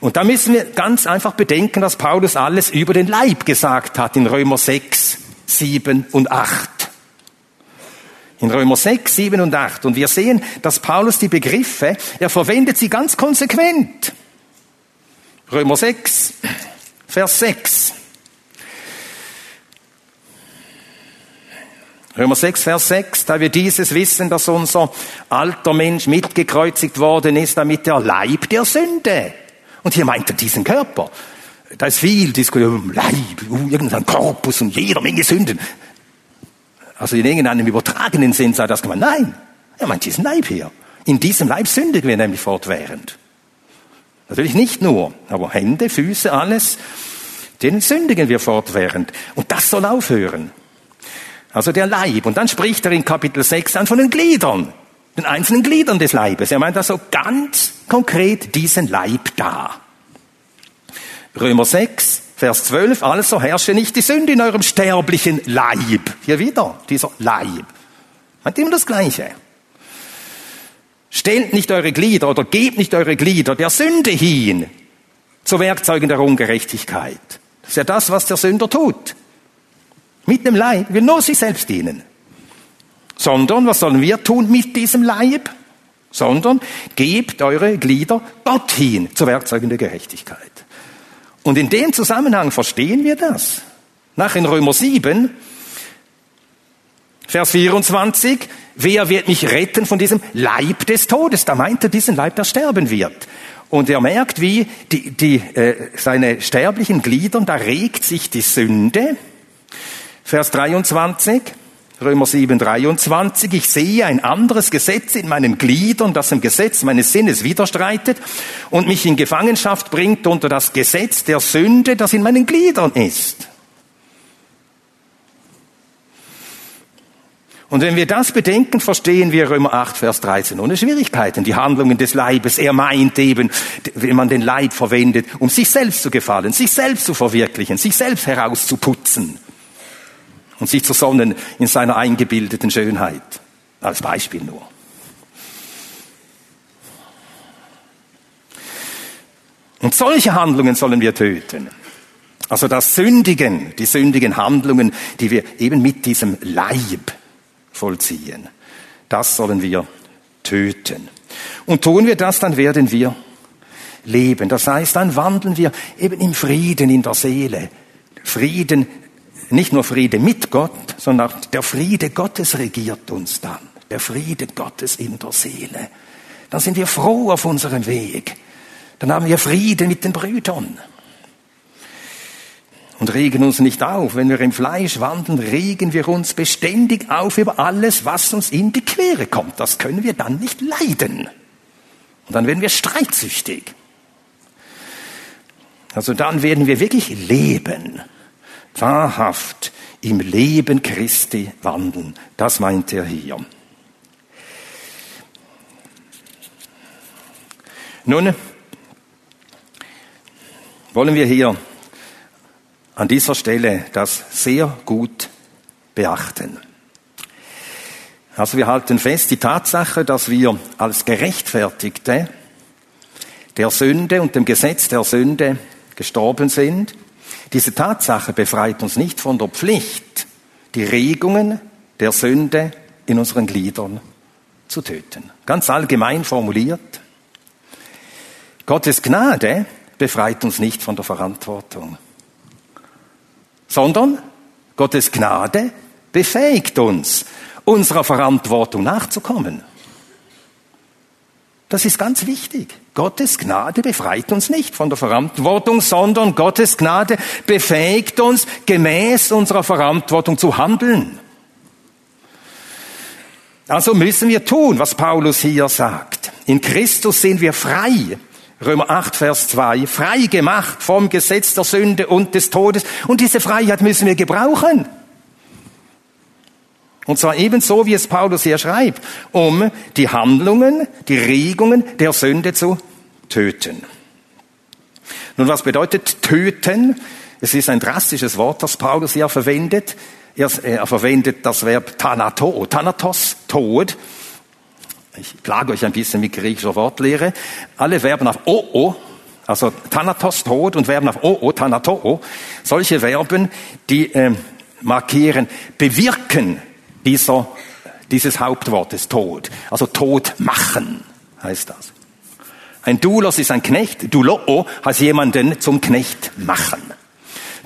Und da müssen wir ganz einfach bedenken, dass Paulus alles über den Leib gesagt hat in Römer 6, 7 und 8 in Römer 6, 7 und 8. Und wir sehen, dass Paulus die Begriffe, er verwendet sie ganz konsequent. Römer 6, Vers 6. Römer 6, Vers 6, da wir dieses wissen, dass unser alter Mensch mitgekreuzigt worden ist, damit der Leib der Sünde. Und hier meint er diesen Körper. Da ist viel Diskussion, Leib, uh, irgendein Korpus und jeder Menge Sünden. Also in irgendeinem übertragenen Sinn sei das gemeint. Nein, er meint diesen Leib hier. In diesem Leib sündigen wir nämlich fortwährend. Natürlich nicht nur, aber Hände, Füße, alles, denen sündigen wir fortwährend. Und das soll aufhören. Also der Leib. Und dann spricht er in Kapitel 6 an von den Gliedern, den einzelnen Gliedern des Leibes. Er meint also ganz konkret diesen Leib da. Römer 6, Vers 12, also herrsche nicht die Sünde in eurem sterblichen Leib. Hier wieder, dieser Leib. Meint immer das Gleiche. Stellt nicht eure Glieder oder gebt nicht eure Glieder der Sünde hin zu Werkzeugen der Ungerechtigkeit. Das ist ja das, was der Sünder tut. Mit dem Leib will nur sich selbst dienen. Sondern, was sollen wir tun mit diesem Leib? Sondern gebt eure Glieder Gott hin zu Werkzeugen der Gerechtigkeit. Und in dem Zusammenhang verstehen wir das. Nach in Römer 7, Vers 24, wer wird mich retten von diesem Leib des Todes? Da meint er diesen Leib, der sterben wird. Und er merkt, wie die, die, äh, seine sterblichen Gliedern, da regt sich die Sünde. Vers 23, Römer 7, 23, ich sehe ein anderes Gesetz in meinen Gliedern, das dem Gesetz meines Sinnes widerstreitet und mich in Gefangenschaft bringt unter das Gesetz der Sünde, das in meinen Gliedern ist. Und wenn wir das bedenken, verstehen wir Römer 8, Vers 13 ohne Schwierigkeiten. Die Handlungen des Leibes. Er meint eben, wenn man den Leib verwendet, um sich selbst zu gefallen, sich selbst zu verwirklichen, sich selbst herauszuputzen und sich zu sonnen in seiner eingebildeten Schönheit. Als Beispiel nur. Und solche Handlungen sollen wir töten. Also das Sündigen, die sündigen Handlungen, die wir eben mit diesem Leib vollziehen, das sollen wir töten. Und tun wir das, dann werden wir leben. Das heißt, dann wandeln wir eben im Frieden in der Seele. Frieden, nicht nur Friede mit Gott, sondern auch der Friede Gottes regiert uns dann. Der Friede Gottes in der Seele. Dann sind wir froh auf unserem Weg. Dann haben wir Frieden mit den Brüdern. Und regen uns nicht auf. Wenn wir im Fleisch wandeln, regen wir uns beständig auf über alles, was uns in die Quere kommt. Das können wir dann nicht leiden. Und dann werden wir streitsüchtig. Also dann werden wir wirklich leben. Wahrhaft im Leben Christi wandeln. Das meint er hier. Nun, wollen wir hier an dieser Stelle das sehr gut beachten. Also wir halten fest, die Tatsache, dass wir als Gerechtfertigte der Sünde und dem Gesetz der Sünde gestorben sind, diese Tatsache befreit uns nicht von der Pflicht, die Regungen der Sünde in unseren Gliedern zu töten. Ganz allgemein formuliert. Gottes Gnade befreit uns nicht von der Verantwortung, sondern Gottes Gnade befähigt uns, unserer Verantwortung nachzukommen. Das ist ganz wichtig. Gottes Gnade befreit uns nicht von der Verantwortung, sondern Gottes Gnade befähigt uns, gemäß unserer Verantwortung zu handeln. Also müssen wir tun, was Paulus hier sagt. In Christus sind wir frei Römer 8, Vers 2, frei gemacht vom Gesetz der Sünde und des Todes. Und diese Freiheit müssen wir gebrauchen. Und zwar ebenso, wie es Paulus hier schreibt, um die Handlungen, die Regungen der Sünde zu töten. Nun, was bedeutet töten? Es ist ein drastisches Wort, das Paulus hier verwendet. Er, er verwendet das Verb thanato, thanatos, Tod. Ich plage euch ein bisschen mit griechischer Wortlehre. Alle Verben auf o, also Thanatos, Tod, und Verben auf o, Thanatoo, solche Verben, die äh, markieren, bewirken dieser, dieses Hauptwortes Tod. Also Tod machen heißt das. Ein Doulos ist ein Knecht, Douloo heißt jemanden zum Knecht machen.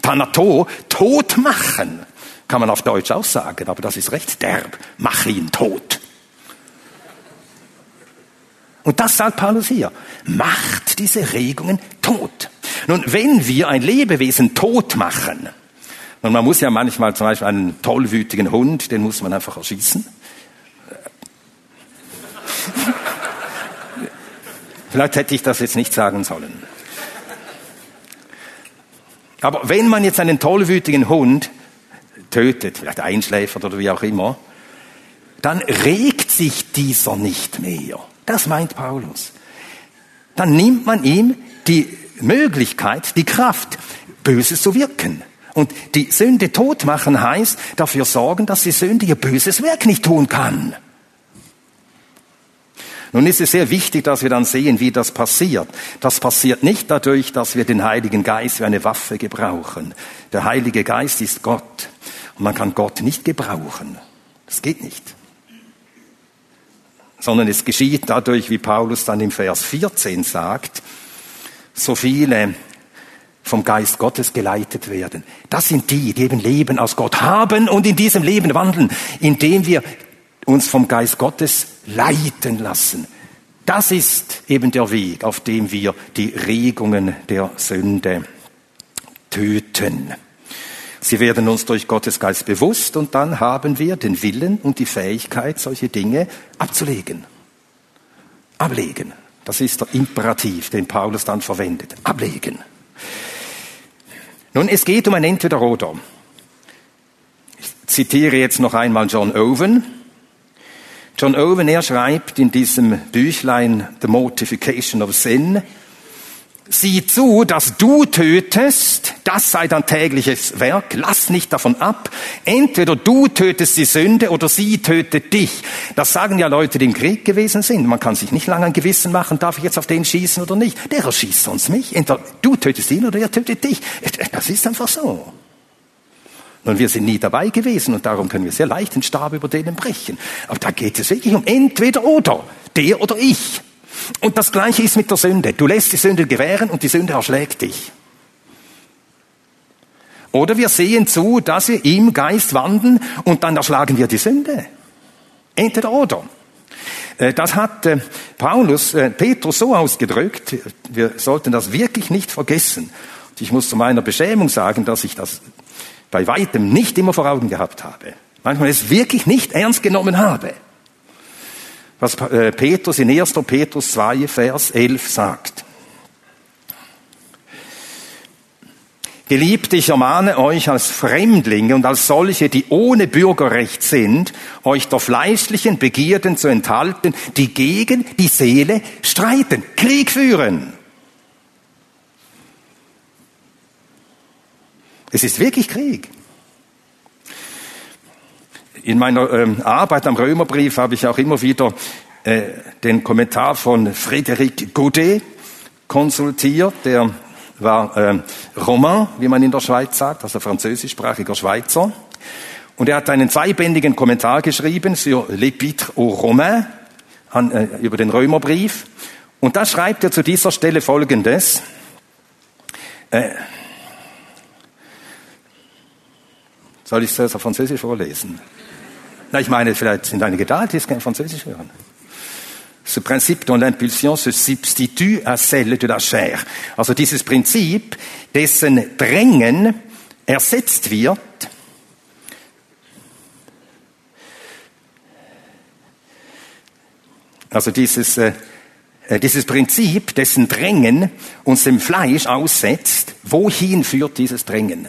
Thanato, tot machen, kann man auf Deutsch auch sagen, aber das ist recht derb. Mach ihn tot. Und das sagt Paulus hier. Macht diese Regungen tot. Nun, wenn wir ein Lebewesen tot machen, und man muss ja manchmal zum Beispiel einen tollwütigen Hund, den muss man einfach erschießen. Vielleicht hätte ich das jetzt nicht sagen sollen. Aber wenn man jetzt einen tollwütigen Hund tötet, vielleicht einschläfert oder wie auch immer, dann regt sich dieser nicht mehr. Das meint Paulus. Dann nimmt man ihm die Möglichkeit, die Kraft, Böses zu wirken. Und die Sünde tot machen heißt, dafür sorgen, dass die Sünde ihr böses Werk nicht tun kann. Nun ist es sehr wichtig, dass wir dann sehen, wie das passiert. Das passiert nicht dadurch, dass wir den Heiligen Geist wie eine Waffe gebrauchen. Der Heilige Geist ist Gott. Und man kann Gott nicht gebrauchen. Das geht nicht sondern es geschieht dadurch, wie Paulus dann im Vers 14 sagt, so viele vom Geist Gottes geleitet werden. Das sind die, die eben Leben aus Gott haben und in diesem Leben wandeln, indem wir uns vom Geist Gottes leiten lassen. Das ist eben der Weg, auf dem wir die Regungen der Sünde töten. Sie werden uns durch Gottes Geist bewusst und dann haben wir den Willen und die Fähigkeit, solche Dinge abzulegen. Ablegen. Das ist der Imperativ, den Paulus dann verwendet. Ablegen. Nun, es geht um ein Entweder-Oder. Ich zitiere jetzt noch einmal John Owen. John Owen, er schreibt in diesem Büchlein The Mortification of Sin, Sieh zu, dass du tötest, das sei dein tägliches Werk, lass nicht davon ab. Entweder du tötest die Sünde oder sie tötet dich. Das sagen ja Leute, die im Krieg gewesen sind. Man kann sich nicht lange ein Gewissen machen, darf ich jetzt auf den schießen oder nicht. Der erschießt sonst mich. Entweder du tötest ihn oder er tötet dich. Das ist einfach so. Und wir sind nie dabei gewesen und darum können wir sehr leicht den Stab über denen brechen. Aber da geht es wirklich um entweder oder, der oder ich. Und das Gleiche ist mit der Sünde. Du lässt die Sünde gewähren und die Sünde erschlägt dich. Oder wir sehen zu, dass wir im Geist wandeln und dann erschlagen wir die Sünde. Entweder oder. Äh, das hat äh, Paulus, äh, Petrus so ausgedrückt, wir sollten das wirklich nicht vergessen. Ich muss zu meiner Beschämung sagen, dass ich das bei weitem nicht immer vor Augen gehabt habe. Manchmal es wirklich nicht ernst genommen habe. Was äh, Petrus in 1. Petrus 2, Vers 11 sagt. Geliebte, ich ermahne euch als Fremdlinge und als solche, die ohne Bürgerrecht sind, euch der fleischlichen Begierden zu enthalten, die gegen die Seele streiten, Krieg führen. Es ist wirklich Krieg. In meiner ähm, Arbeit am Römerbrief habe ich auch immer wieder äh, den Kommentar von Frédéric Godet konsultiert. Der war äh, Roman, wie man in der Schweiz sagt, also französischsprachiger Schweizer. Und er hat einen zweibändigen Kommentar geschrieben sur l'Épître aux Romains, an, äh, über den Römerbrief. Und da schreibt er zu dieser Stelle Folgendes. Äh, Soll ich es auf Französisch vorlesen? Na, ich meine, vielleicht sind einige da, die es gerne Französisch hören. Ce principe dont l'impulsion se substitue à celle de la chair. Also dieses Prinzip, dessen Drängen ersetzt wird Also dieses, äh, äh, dieses Prinzip, dessen Drängen uns dem Fleisch aussetzt, wohin führt dieses Drängen?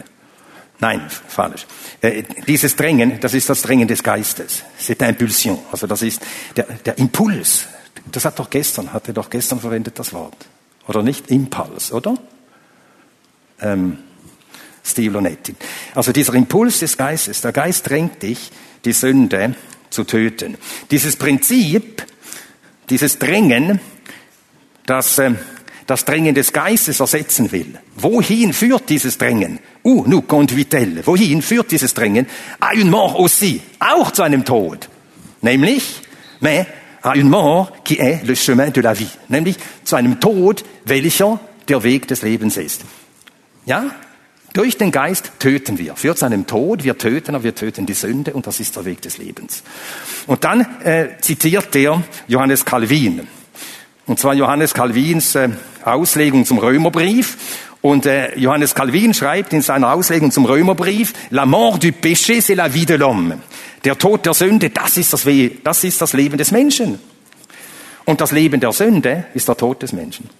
Nein, falsch. Äh, dieses Drängen, das ist das Drängen des Geistes. C'est Impulsion. Also das ist der, der Impuls. Das hat doch gestern, hatte doch gestern verwendet das Wort. Oder nicht? Impuls, oder? Ähm, Steve Lonetti. Also dieser Impuls des Geistes, der Geist drängt dich, die Sünde zu töten. Dieses Prinzip, dieses Drängen, das äh, das Drängen des Geistes ersetzen will. Wohin führt dieses Drängen? Uh, nous conduit-elle. Wohin führt dieses Drängen? À une mort aussi. Auch zu einem Tod. Nämlich, mais à une mort qui est le chemin de la vie. Nämlich zu einem Tod, welcher der Weg des Lebens ist. Ja? Durch den Geist töten wir. Führt zu einem Tod, wir töten, aber wir töten die Sünde und das ist der Weg des Lebens. Und dann äh, zitiert der Johannes Calvin. Und zwar Johannes Calvins äh, Auslegung zum Römerbrief. Und äh, Johannes Calvin schreibt in seiner Auslegung zum Römerbrief, La mort du péché, c'est la vie de l'homme. Der Tod der Sünde, das ist das, We das ist das Leben des Menschen. Und das Leben der Sünde ist der Tod des Menschen.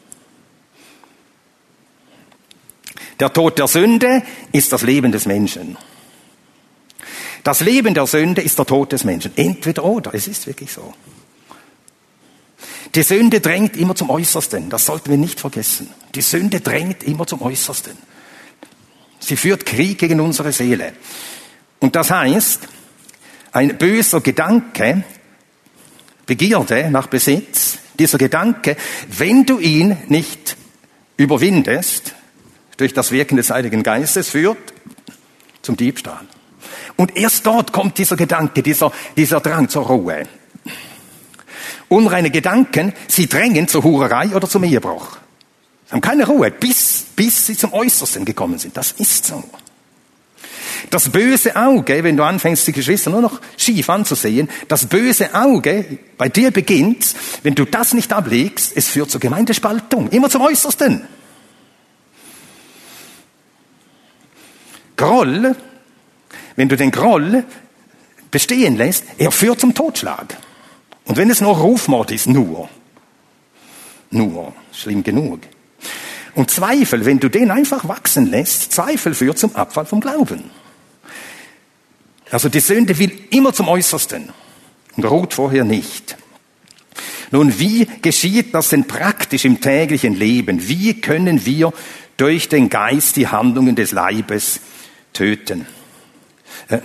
Der Tod der Sünde ist das Leben des Menschen. Das Leben der Sünde ist der Tod des Menschen. Entweder oder, es ist wirklich so. Die Sünde drängt immer zum Äußersten. Das sollten wir nicht vergessen. Die Sünde drängt immer zum Äußersten. Sie führt Krieg gegen unsere Seele. Und das heißt, ein böser Gedanke, Begierde nach Besitz, dieser Gedanke, wenn du ihn nicht überwindest, durch das Wirken des Heiligen Geistes, führt zum Diebstahl. Und erst dort kommt dieser Gedanke, dieser, dieser Drang zur Ruhe. Unreine Gedanken, sie drängen zur Hurerei oder zum Ehebruch. Sie haben keine Ruhe, bis, bis sie zum Äußersten gekommen sind. Das ist so. Das böse Auge, wenn du anfängst, die Geschwister nur noch schief anzusehen, das böse Auge bei dir beginnt, wenn du das nicht ablegst, es führt zur Gemeindespaltung, immer zum Äußersten. Groll, wenn du den Groll bestehen lässt, er führt zum Totschlag. Und wenn es nur Rufmord ist, nur. Nur. Schlimm genug. Und Zweifel, wenn du den einfach wachsen lässt, Zweifel führt zum Abfall vom Glauben. Also die Sünde will immer zum Äußersten und ruht vorher nicht. Nun, wie geschieht das denn praktisch im täglichen Leben? Wie können wir durch den Geist die Handlungen des Leibes töten? Äh,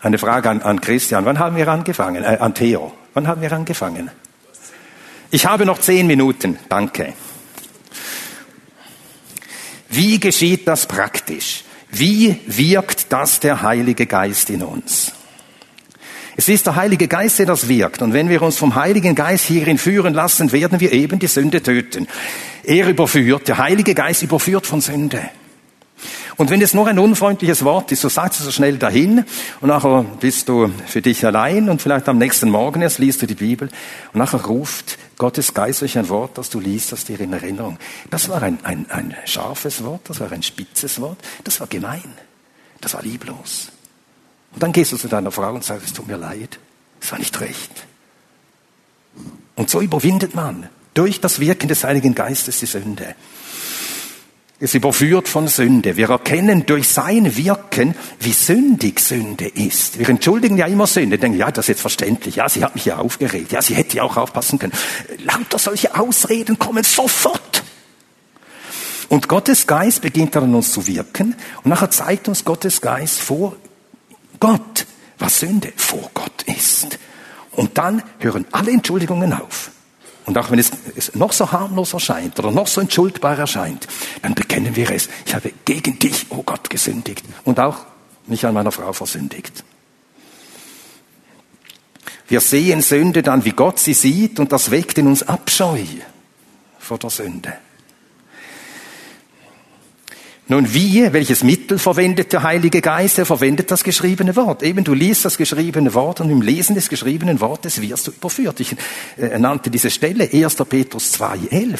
eine Frage an, an, Christian. Wann haben wir angefangen? Äh, an Theo. Wann haben wir angefangen? Ich habe noch zehn Minuten. Danke. Wie geschieht das praktisch? Wie wirkt das der Heilige Geist in uns? Es ist der Heilige Geist, der das wirkt. Und wenn wir uns vom Heiligen Geist hierin führen lassen, werden wir eben die Sünde töten. Er überführt, der Heilige Geist überführt von Sünde. Und wenn es nur ein unfreundliches Wort ist, so sagst du so schnell dahin und nachher bist du für dich allein und vielleicht am nächsten Morgen erst liest du die Bibel und nachher ruft Gottes Geist durch ein Wort, das du liest, das dir in Erinnerung. Das war ein, ein, ein scharfes Wort, das war ein spitzes Wort, das war gemein, das war lieblos. Und dann gehst du zu deiner Frau und sagst, es tut mir leid, es war nicht recht. Und so überwindet man durch das Wirken des Heiligen Geistes die Sünde. Es überführt von Sünde. Wir erkennen durch sein Wirken, wie sündig Sünde ist. Wir entschuldigen ja immer Sünde, denken, ja, das ist jetzt verständlich. Ja, sie hat mich ja aufgeregt. Ja, sie hätte ja auch aufpassen können. Lauter solche Ausreden kommen sofort. Und Gottes Geist beginnt dann an uns zu wirken. Und nachher zeigt uns Gottes Geist vor Gott, was Sünde vor Gott ist. Und dann hören alle Entschuldigungen auf. Und auch wenn es, noch so harmlos erscheint oder noch so entschuldbar erscheint, dann bekennen wir es. Ich habe gegen dich, oh Gott, gesündigt. Und auch mich an meiner Frau versündigt. Wir sehen Sünde dann, wie Gott sie sieht, und das weckt in uns Abscheu vor der Sünde. Nun wie, welches Mittel verwendet der Heilige Geist? Er verwendet das geschriebene Wort. Eben du liest das geschriebene Wort und im Lesen des geschriebenen Wortes wirst du überführt. Ich äh, nannte diese Stelle 1. Petrus 2,11.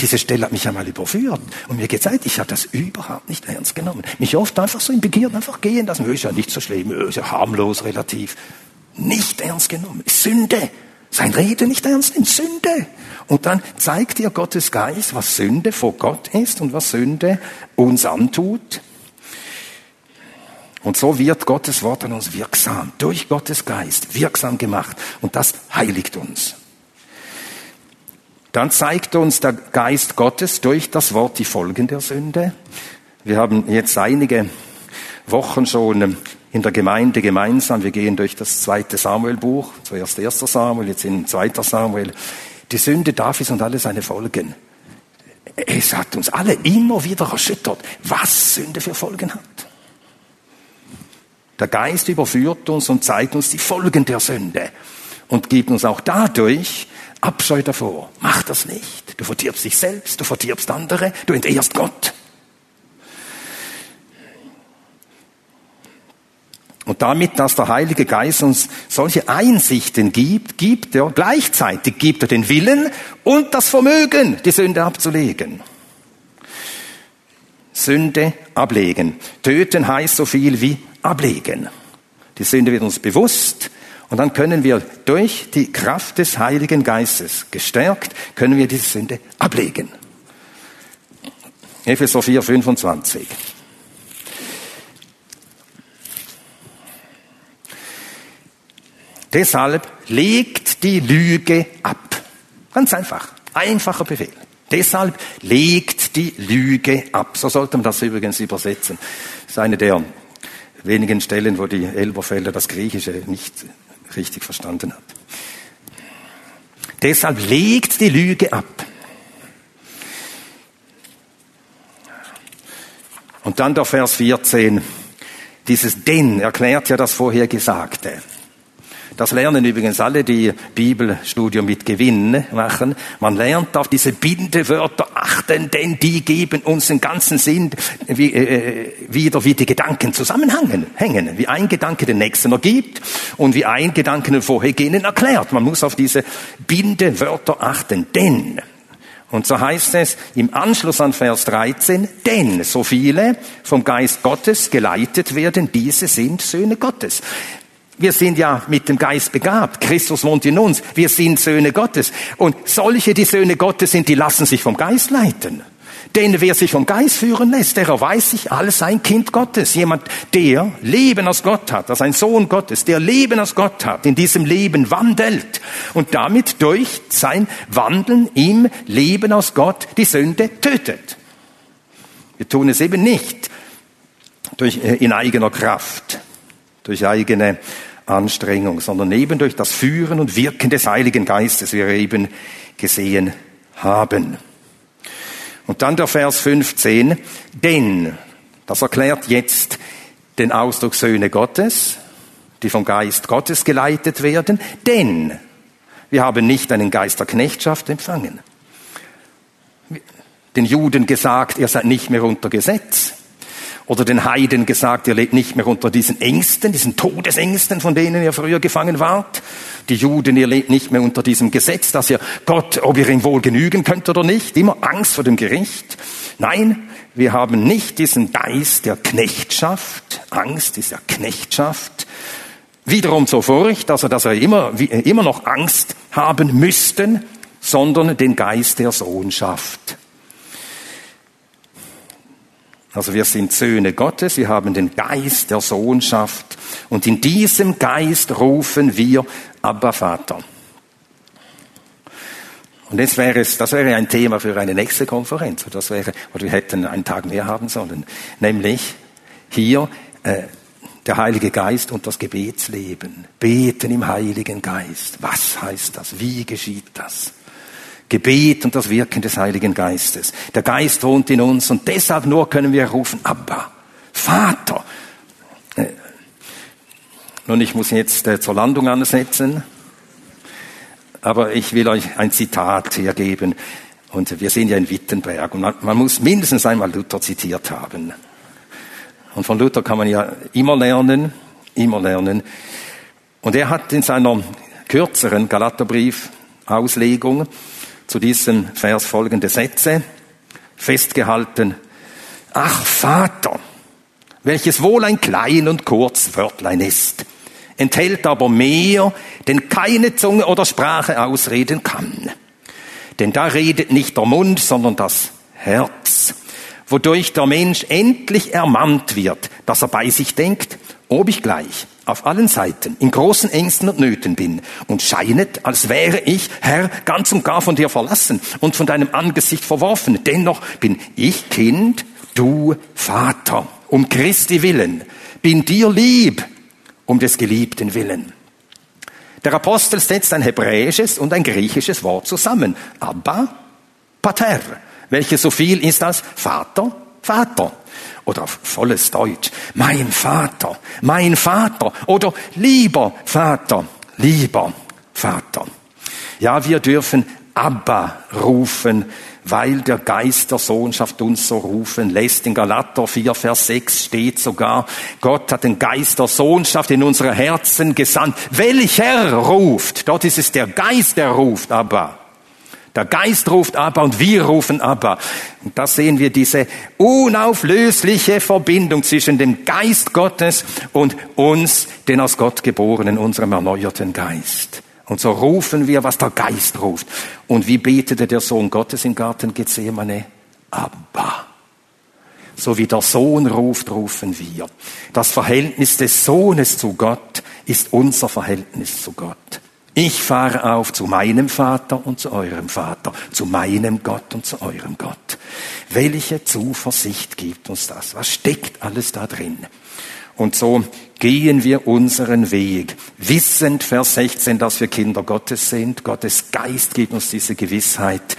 Diese Stelle hat mich einmal überführt und mir gezeigt, ich habe das überhaupt nicht ernst genommen. Mich oft einfach so in Begierden einfach gehen lassen. Ist ja nicht so schlimm, ist ja harmlos relativ. Nicht ernst genommen. Sünde. Sein Rede nicht ernst nimmt. Sünde. Und dann zeigt dir Gottes Geist, was Sünde vor Gott ist und was Sünde uns antut. Und so wird Gottes Wort an uns wirksam, durch Gottes Geist wirksam gemacht. Und das heiligt uns. Dann zeigt uns der Geist Gottes durch das Wort die Folgen der Sünde. Wir haben jetzt einige Wochen schon in der Gemeinde gemeinsam, wir gehen durch das zweite Samuelbuch, zuerst erster Samuel, jetzt in zweiter Samuel, die Sünde Davids und alle seine Folgen. Es hat uns alle immer wieder erschüttert, was Sünde für Folgen hat. Der Geist überführt uns und zeigt uns die Folgen der Sünde und gibt uns auch dadurch Abscheu davor. Mach das nicht. Du verdirbst dich selbst, du verdirbst andere, du entehrst Gott. Und damit, dass der Heilige Geist uns solche Einsichten gibt, gibt er gleichzeitig gibt er den Willen und das Vermögen, die Sünde abzulegen. Sünde ablegen. Töten heißt so viel wie ablegen. Die Sünde wird uns bewusst und dann können wir durch die Kraft des Heiligen Geistes gestärkt, können wir diese Sünde ablegen. Epheser 4, 25. Deshalb legt die Lüge ab. Ganz einfach. Einfacher Befehl. Deshalb legt die Lüge ab. So sollte man das übrigens übersetzen. Das ist eine der wenigen Stellen, wo die Elberfelder das Griechische nicht richtig verstanden hat. Deshalb legt die Lüge ab. Und dann der Vers 14. Dieses denn erklärt ja das Vorhergesagte. Das lernen übrigens alle, die Bibelstudium mit Gewinn machen. Man lernt auf diese Bindewörter achten, denn die geben uns den ganzen Sinn wie, äh, wieder, wie die Gedanken zusammenhängen, hängen, wie ein Gedanke den nächsten ergibt und wie ein Gedanke den vorhergehenden erklärt. Man muss auf diese Bindewörter achten, denn und so heißt es im Anschluss an Vers 13, denn so viele vom Geist Gottes geleitet werden, diese sind Söhne Gottes. Wir sind ja mit dem Geist begabt. Christus wohnt in uns. Wir sind Söhne Gottes. Und solche, die Söhne Gottes sind, die lassen sich vom Geist leiten. Denn wer sich vom Geist führen lässt, der erweist sich als ein Kind Gottes. Jemand, der Leben aus Gott hat, als ein Sohn Gottes, der Leben aus Gott hat, in diesem Leben wandelt und damit durch sein Wandeln im Leben aus Gott die Sünde tötet. Wir tun es eben nicht durch, äh, in eigener Kraft, durch eigene Anstrengung, sondern eben durch das Führen und Wirken des Heiligen Geistes, wie wir eben gesehen haben. Und dann der Vers 15, denn, das erklärt jetzt den Ausdruck Söhne Gottes, die vom Geist Gottes geleitet werden, denn wir haben nicht einen Geist der Knechtschaft empfangen. Den Juden gesagt, ihr seid nicht mehr unter Gesetz, oder den Heiden gesagt, ihr lebt nicht mehr unter diesen Ängsten, diesen Todesängsten, von denen ihr früher gefangen wart. Die Juden, ihr lebt nicht mehr unter diesem Gesetz, dass ihr Gott, ob ihr ihm wohl genügen könnt oder nicht, immer Angst vor dem Gericht. Nein, wir haben nicht diesen Geist der Knechtschaft. Angst ist ja Knechtschaft. Wiederum zur Furcht, also dass wir immer, immer noch Angst haben müssten, sondern den Geist der Sohnschaft. Also wir sind Söhne Gottes, wir haben den Geist der Sohnschaft und in diesem Geist rufen wir Abba Vater. Und jetzt wäre das wäre ein Thema für eine nächste Konferenz. Das wäre, oder wir hätten einen Tag mehr haben sollen. Nämlich hier äh, der Heilige Geist und das Gebetsleben. Beten im Heiligen Geist. Was heißt das? Wie geschieht das? Gebet und das Wirken des Heiligen Geistes. Der Geist wohnt in uns und deshalb nur können wir rufen, Abba, Vater. Äh, nun, ich muss jetzt äh, zur Landung ansetzen, aber ich will euch ein Zitat hergeben. Und wir sind ja in Wittenberg und man muss mindestens einmal Luther zitiert haben. Und von Luther kann man ja immer lernen, immer lernen. Und er hat in seiner kürzeren Galaterbrief Auslegung zu diesem Vers folgende Sätze festgehalten. Ach Vater, welches wohl ein klein und kurz Wörtlein ist, enthält aber mehr, denn keine Zunge oder Sprache ausreden kann. Denn da redet nicht der Mund, sondern das Herz, wodurch der Mensch endlich ermannt wird, dass er bei sich denkt, ob ich gleich auf allen Seiten in großen Ängsten und Nöten bin und scheinet, als wäre ich, Herr, ganz und gar von dir verlassen und von deinem Angesicht verworfen. Dennoch bin ich Kind, du Vater, um Christi willen, bin dir lieb, um des Geliebten willen. Der Apostel setzt ein hebräisches und ein griechisches Wort zusammen. Abba, Pater, welches so viel ist als Vater, Vater oder auf volles Deutsch, mein Vater, mein Vater oder lieber Vater, lieber Vater. Ja, wir dürfen Abba rufen, weil der Geist der Sohnschaft uns so rufen lässt. In Galater 4, Vers 6 steht sogar, Gott hat den Geist der Sohnschaft in unsere Herzen gesandt. Welcher ruft? Dort ist es der Geist, der ruft, Abba. Der Geist ruft aber und wir rufen aber. Und da sehen wir diese unauflösliche Verbindung zwischen dem Geist Gottes und uns, den aus Gott geborenen, unserem erneuerten Geist. Und so rufen wir, was der Geist ruft. Und wie betete der Sohn Gottes im Garten Gethsemane? Abba. So wie der Sohn ruft, rufen wir. Das Verhältnis des Sohnes zu Gott ist unser Verhältnis zu Gott. Ich fahre auf zu meinem Vater und zu eurem Vater, zu meinem Gott und zu eurem Gott. Welche Zuversicht gibt uns das? Was steckt alles da drin? Und so gehen wir unseren Weg, wissend, Vers 16, dass wir Kinder Gottes sind. Gottes Geist gibt uns diese Gewissheit.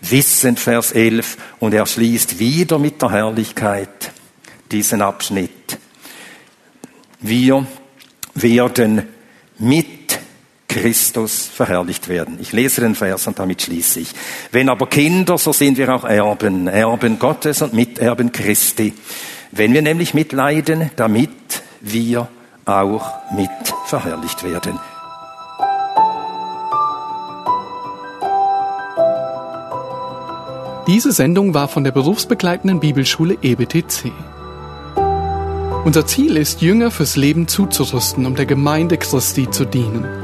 Wissend, Vers 11, und er schließt wieder mit der Herrlichkeit diesen Abschnitt. Wir werden mit Christus verherrlicht werden. Ich lese den Vers und damit schließe ich. Wenn aber Kinder, so sind wir auch Erben, Erben Gottes und Miterben Christi. Wenn wir nämlich mitleiden, damit wir auch mit verherrlicht werden. Diese Sendung war von der berufsbegleitenden Bibelschule EBTC. Unser Ziel ist, Jünger fürs Leben zuzurüsten, um der Gemeinde Christi zu dienen.